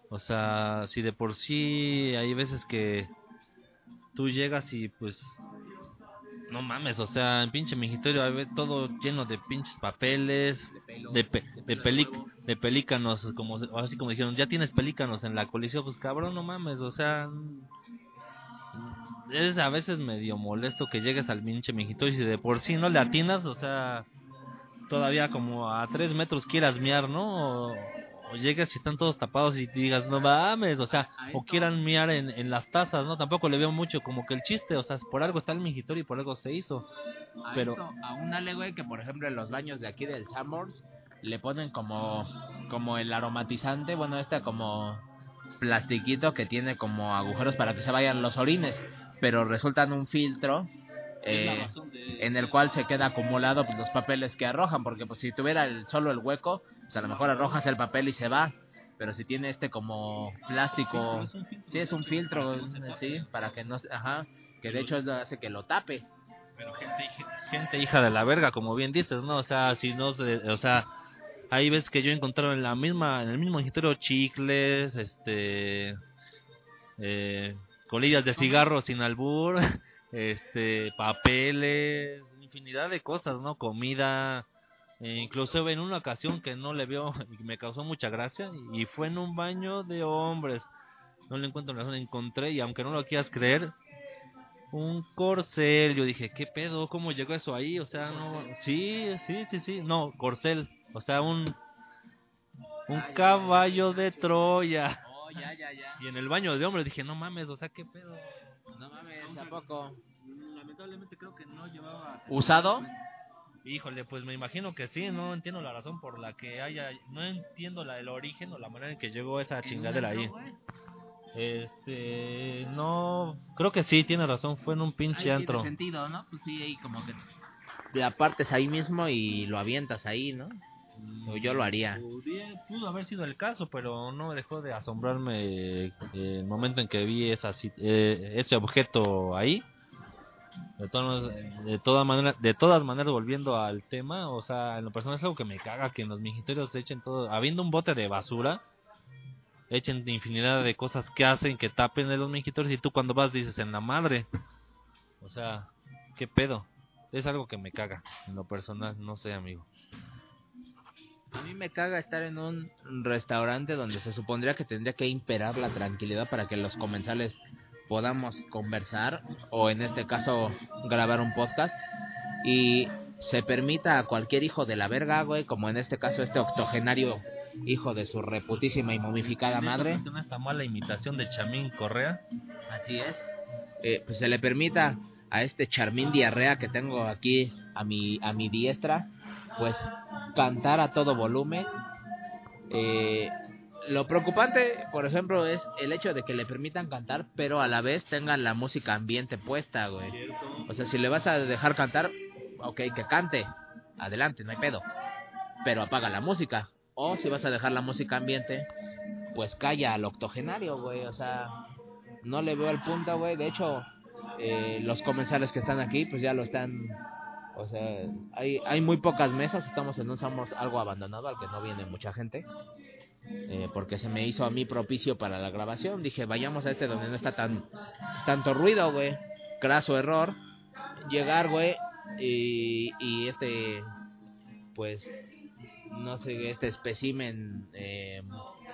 O sea, si de por sí hay veces que tú llegas y pues no mames, o sea, en pinche mingitorio hay todo lleno de pinches papeles, de, pe- de, pelic- de pelícanos, como así como dijeron, ya tienes pelícanos en la colisión, pues cabrón, no mames, o sea, es a veces medio molesto que llegues al pinche mingitorio y si de por sí no le atinas, o sea, todavía como a tres metros quieras miar, ¿no? O, o llegues y están todos tapados y digas, no mames, o sea, o quieran miar en, en las tazas, ¿no? Tampoco le veo mucho como que el chiste, o sea, por algo está el mingitorio y por algo se hizo. A Pero- esto, a un ale, güey, que por ejemplo en los baños de aquí del Sanborns le ponen como, como el aromatizante, bueno, este como plastiquito que tiene como agujeros para que se vayan los orines, pero resultan un filtro eh, en el cual se queda acumulado pues, los papeles que arrojan, porque pues si tuviera el, solo el hueco, pues a lo mejor arrojas el papel y se va, pero si tiene este como plástico, sí es un filtro, sí, para que no, ajá, que de hecho hace que lo tape. Pero gente, gente hija de la verga, como bien dices, ¿no? O sea, si no se, o sea, hay veces que yo he encontrado en la misma, en el mismo mingitorio chicles, este, eh, colillas de cigarro sin albur, este, papeles, infinidad de cosas, ¿no? Comida, e incluso en una ocasión que no le veo y me causó mucha gracia y fue en un baño de hombres. No le encuentro razón, encontré y aunque no lo quieras creer, un corcel. Yo dije, ¿qué pedo? ¿Cómo llegó eso ahí? O sea, no. Sí, sí, sí, sí. No, corcel. O sea, un. Un caballo de. Troya. Ya, ya, ya. Y en el baño de hombres dije, no mames, o sea, ¿qué pedo? No mames, tampoco. Lamentablemente creo que no llevaba. ¿Usado? Híjole, pues me imagino que sí, no entiendo la razón por la que haya, no entiendo la, el origen o la manera en que llegó esa chingadera ahí. Este, no, creo que sí, tiene razón, fue en un pinche Ahí antro. tiene sentido, ¿no? Pues sí, ahí como que la partes ahí mismo y lo avientas ahí, ¿no? Yo lo haría. Pudo haber sido el caso, pero no dejó de asombrarme el momento en que vi eh, ese objeto ahí. De todas, maneras, volviendo al tema, o sea, en lo personal es algo que me caga que en los mingitorios echen todo, habiendo un bote de basura, echen infinidad de cosas que hacen, que tapen de los mingitorios y tú cuando vas dices en la madre. O sea, qué pedo. Es algo que me caga en lo personal, no sé, amigo. A mí me caga estar en un restaurante donde se supondría que tendría que imperar la tranquilidad para que los comensales podamos conversar o en este caso grabar un podcast y se permita a cualquier hijo de la verga, güey, como en este caso este octogenario hijo de su reputísima y momificada madre. Esta mala imitación de Chamín Correa. Así es. Eh, pues se le permita a este Charmín Diarrea que tengo aquí a mi, a mi diestra, pues cantar a todo volumen. Eh, lo preocupante, por ejemplo, es el hecho de que le permitan cantar, pero a la vez tengan la música ambiente puesta, güey. O sea, si le vas a dejar cantar, ok, que cante, adelante, no hay pedo. Pero apaga la música. O si vas a dejar la música ambiente, pues calla al octogenario, güey. O sea, no le veo el punto, güey. De hecho, eh, los comensales que están aquí, pues ya lo están. O sea, hay, hay muy pocas mesas. Estamos en un somos algo abandonado al que no viene mucha gente. Eh, porque se me hizo a mí propicio para la grabación. Dije, vayamos a este donde no está tan tanto ruido, güey. Craso error. Llegar, güey. Y, y este, pues, no sé, este espécimen, eh,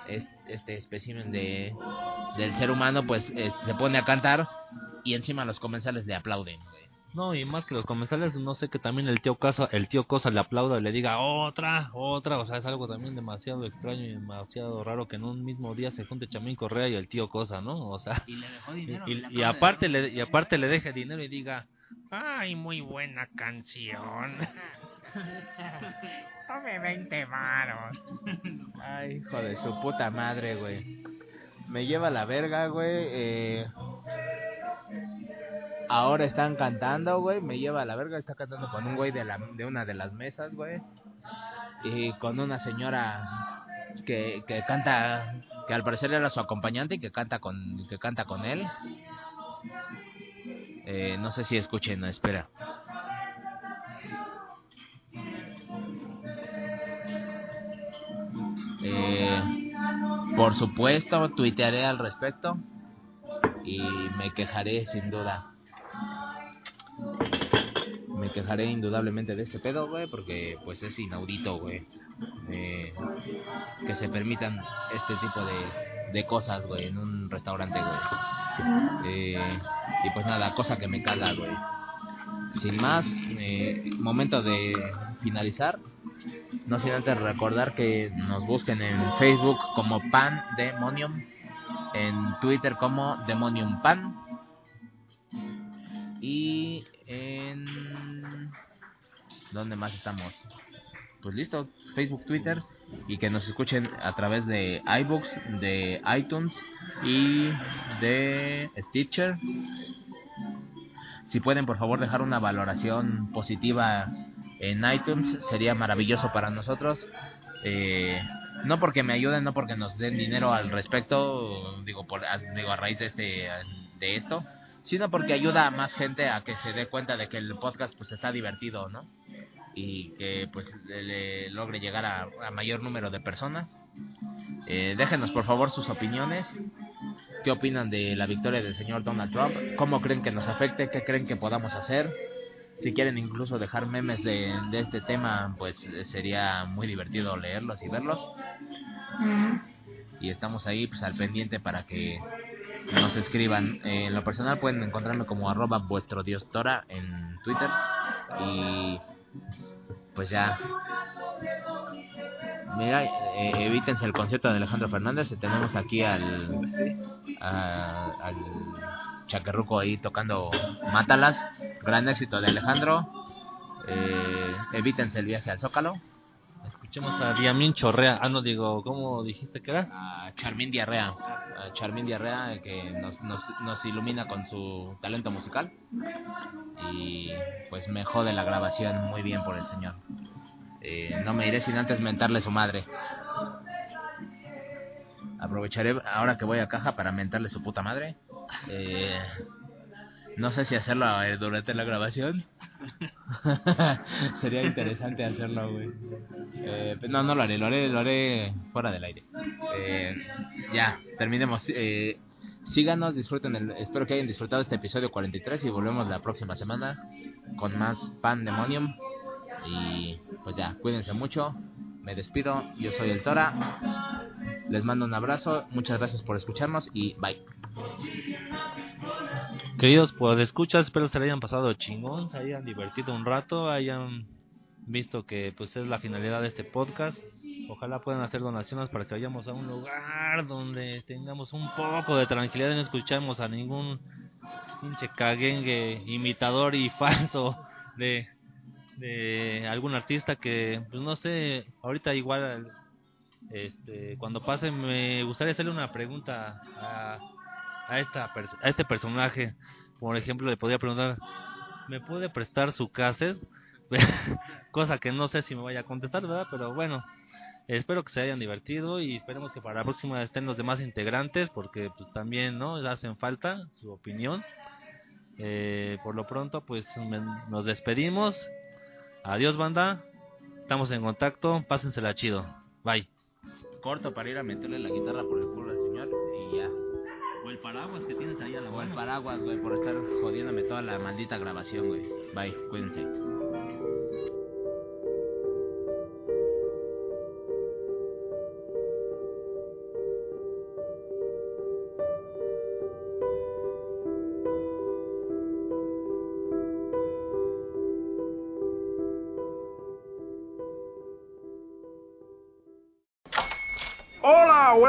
es- este espécimen de del ser humano, pues eh, se pone a cantar y encima los comensales le aplauden, güey. No, y más que los comensales, no sé que también el tío Cosa, el tío Cosa le aplauda y le diga otra, otra, o sea, es algo también demasiado extraño y demasiado raro que en un mismo día se junte Chamín Correa y el tío Cosa, ¿no? O sea, Y le dejó dinero. y- de aparte le y aparte le deje dinero y diga, "Ay, muy buena canción." Tome 20 varos. Ay, hijo de su puta madre, güey. Me lleva la verga, güey. Eh... Ahora están cantando, güey. Me lleva la verga. Está cantando con un güey de, la, de una de las mesas, güey. Y con una señora que, que canta, que al parecer era su acompañante y que canta con, que canta con él. Eh, no sé si escuchen, espera. Eh, por supuesto, tuitearé al respecto y me quejaré sin duda. Quejaré indudablemente de este pedo, güey, porque pues es inaudito, güey. Eh, que se permitan este tipo de, de cosas, güey, en un restaurante, güey. Eh, y pues nada, cosa que me caga, güey. Sin más, eh, momento de finalizar. No sin antes recordar que nos busquen en Facebook como Pan Demonium, en Twitter como Demonium Pan ¿dónde más estamos? Pues listo, Facebook, Twitter y que nos escuchen a través de iBooks, de iTunes y de Stitcher. Si pueden, por favor, dejar una valoración positiva en iTunes, sería maravilloso para nosotros. Eh, no porque me ayuden, no porque nos den dinero al respecto, digo, por, a, digo a raíz de, este, de esto, sino porque ayuda a más gente a que se dé cuenta de que el podcast pues está divertido, ¿no? Y que pues le, logre llegar a, a mayor número de personas. Eh, déjenos por favor sus opiniones. ¿Qué opinan de la victoria del señor Donald Trump? ¿Cómo creen que nos afecte? ¿Qué creen que podamos hacer? Si quieren incluso dejar memes de, de este tema, pues sería muy divertido leerlos y verlos. Y estamos ahí pues al pendiente para que nos escriban. Eh, en lo personal pueden encontrarme como arroba vuestro dios Tora en Twitter. Y pues ya. Mira, eh, evítense el concierto de Alejandro Fernández. Tenemos aquí al, a- al chaquerruco ahí tocando Mátalas. Gran éxito de Alejandro. Eh, evítense el viaje al Zócalo. Escuchemos a Diamín Chorrea. Ah, no digo, ¿cómo dijiste que era? A Charmín Diarrea. A Charmín Diarrea, el que nos, nos, nos ilumina con su talento musical. Y pues me jode la grabación muy bien por el señor. Eh, no me iré sin antes mentarle su madre. Aprovecharé ahora que voy a caja para mentarle su puta madre. Eh, no sé si hacerlo eh, durante la grabación. Sería interesante hacerlo, güey. Eh, pues no, no lo haré, lo haré, lo haré fuera del aire. Eh, ya, terminemos. Eh, síganos, disfruten, el, espero que hayan disfrutado este episodio 43 y volvemos la próxima semana con más Pandemonium. Y pues ya, cuídense mucho. Me despido, yo soy el Tora. Les mando un abrazo, muchas gracias por escucharnos y bye. Queridos por escuchas, espero se le hayan pasado chingón, se hayan divertido un rato, hayan visto que pues es la finalidad de este podcast. Ojalá puedan hacer donaciones para que vayamos a un lugar donde tengamos un poco de tranquilidad y no escuchemos a ningún pinche caguengue imitador y falso de, de algún artista que pues no sé, ahorita igual este cuando pase me gustaría hacerle una pregunta a a, esta a este personaje. Por ejemplo, le podría preguntar, ¿me puede prestar su cassette? Cosa que no sé si me vaya a contestar, ¿verdad? Pero bueno, espero que se hayan divertido y esperemos que para la próxima estén los demás integrantes porque pues también, ¿no? Hacen falta su opinión. Eh, por lo pronto, pues me- nos despedimos. Adiós, banda. Estamos en contacto. Pásensela chido. Bye. Corto para ir a meterle la guitarra por el culo al señor y ya. O el paraguas que tienes ahí a la O el paraguas, güey, por estar jodiéndome toda la maldita grabación, güey. Bye, cuídense.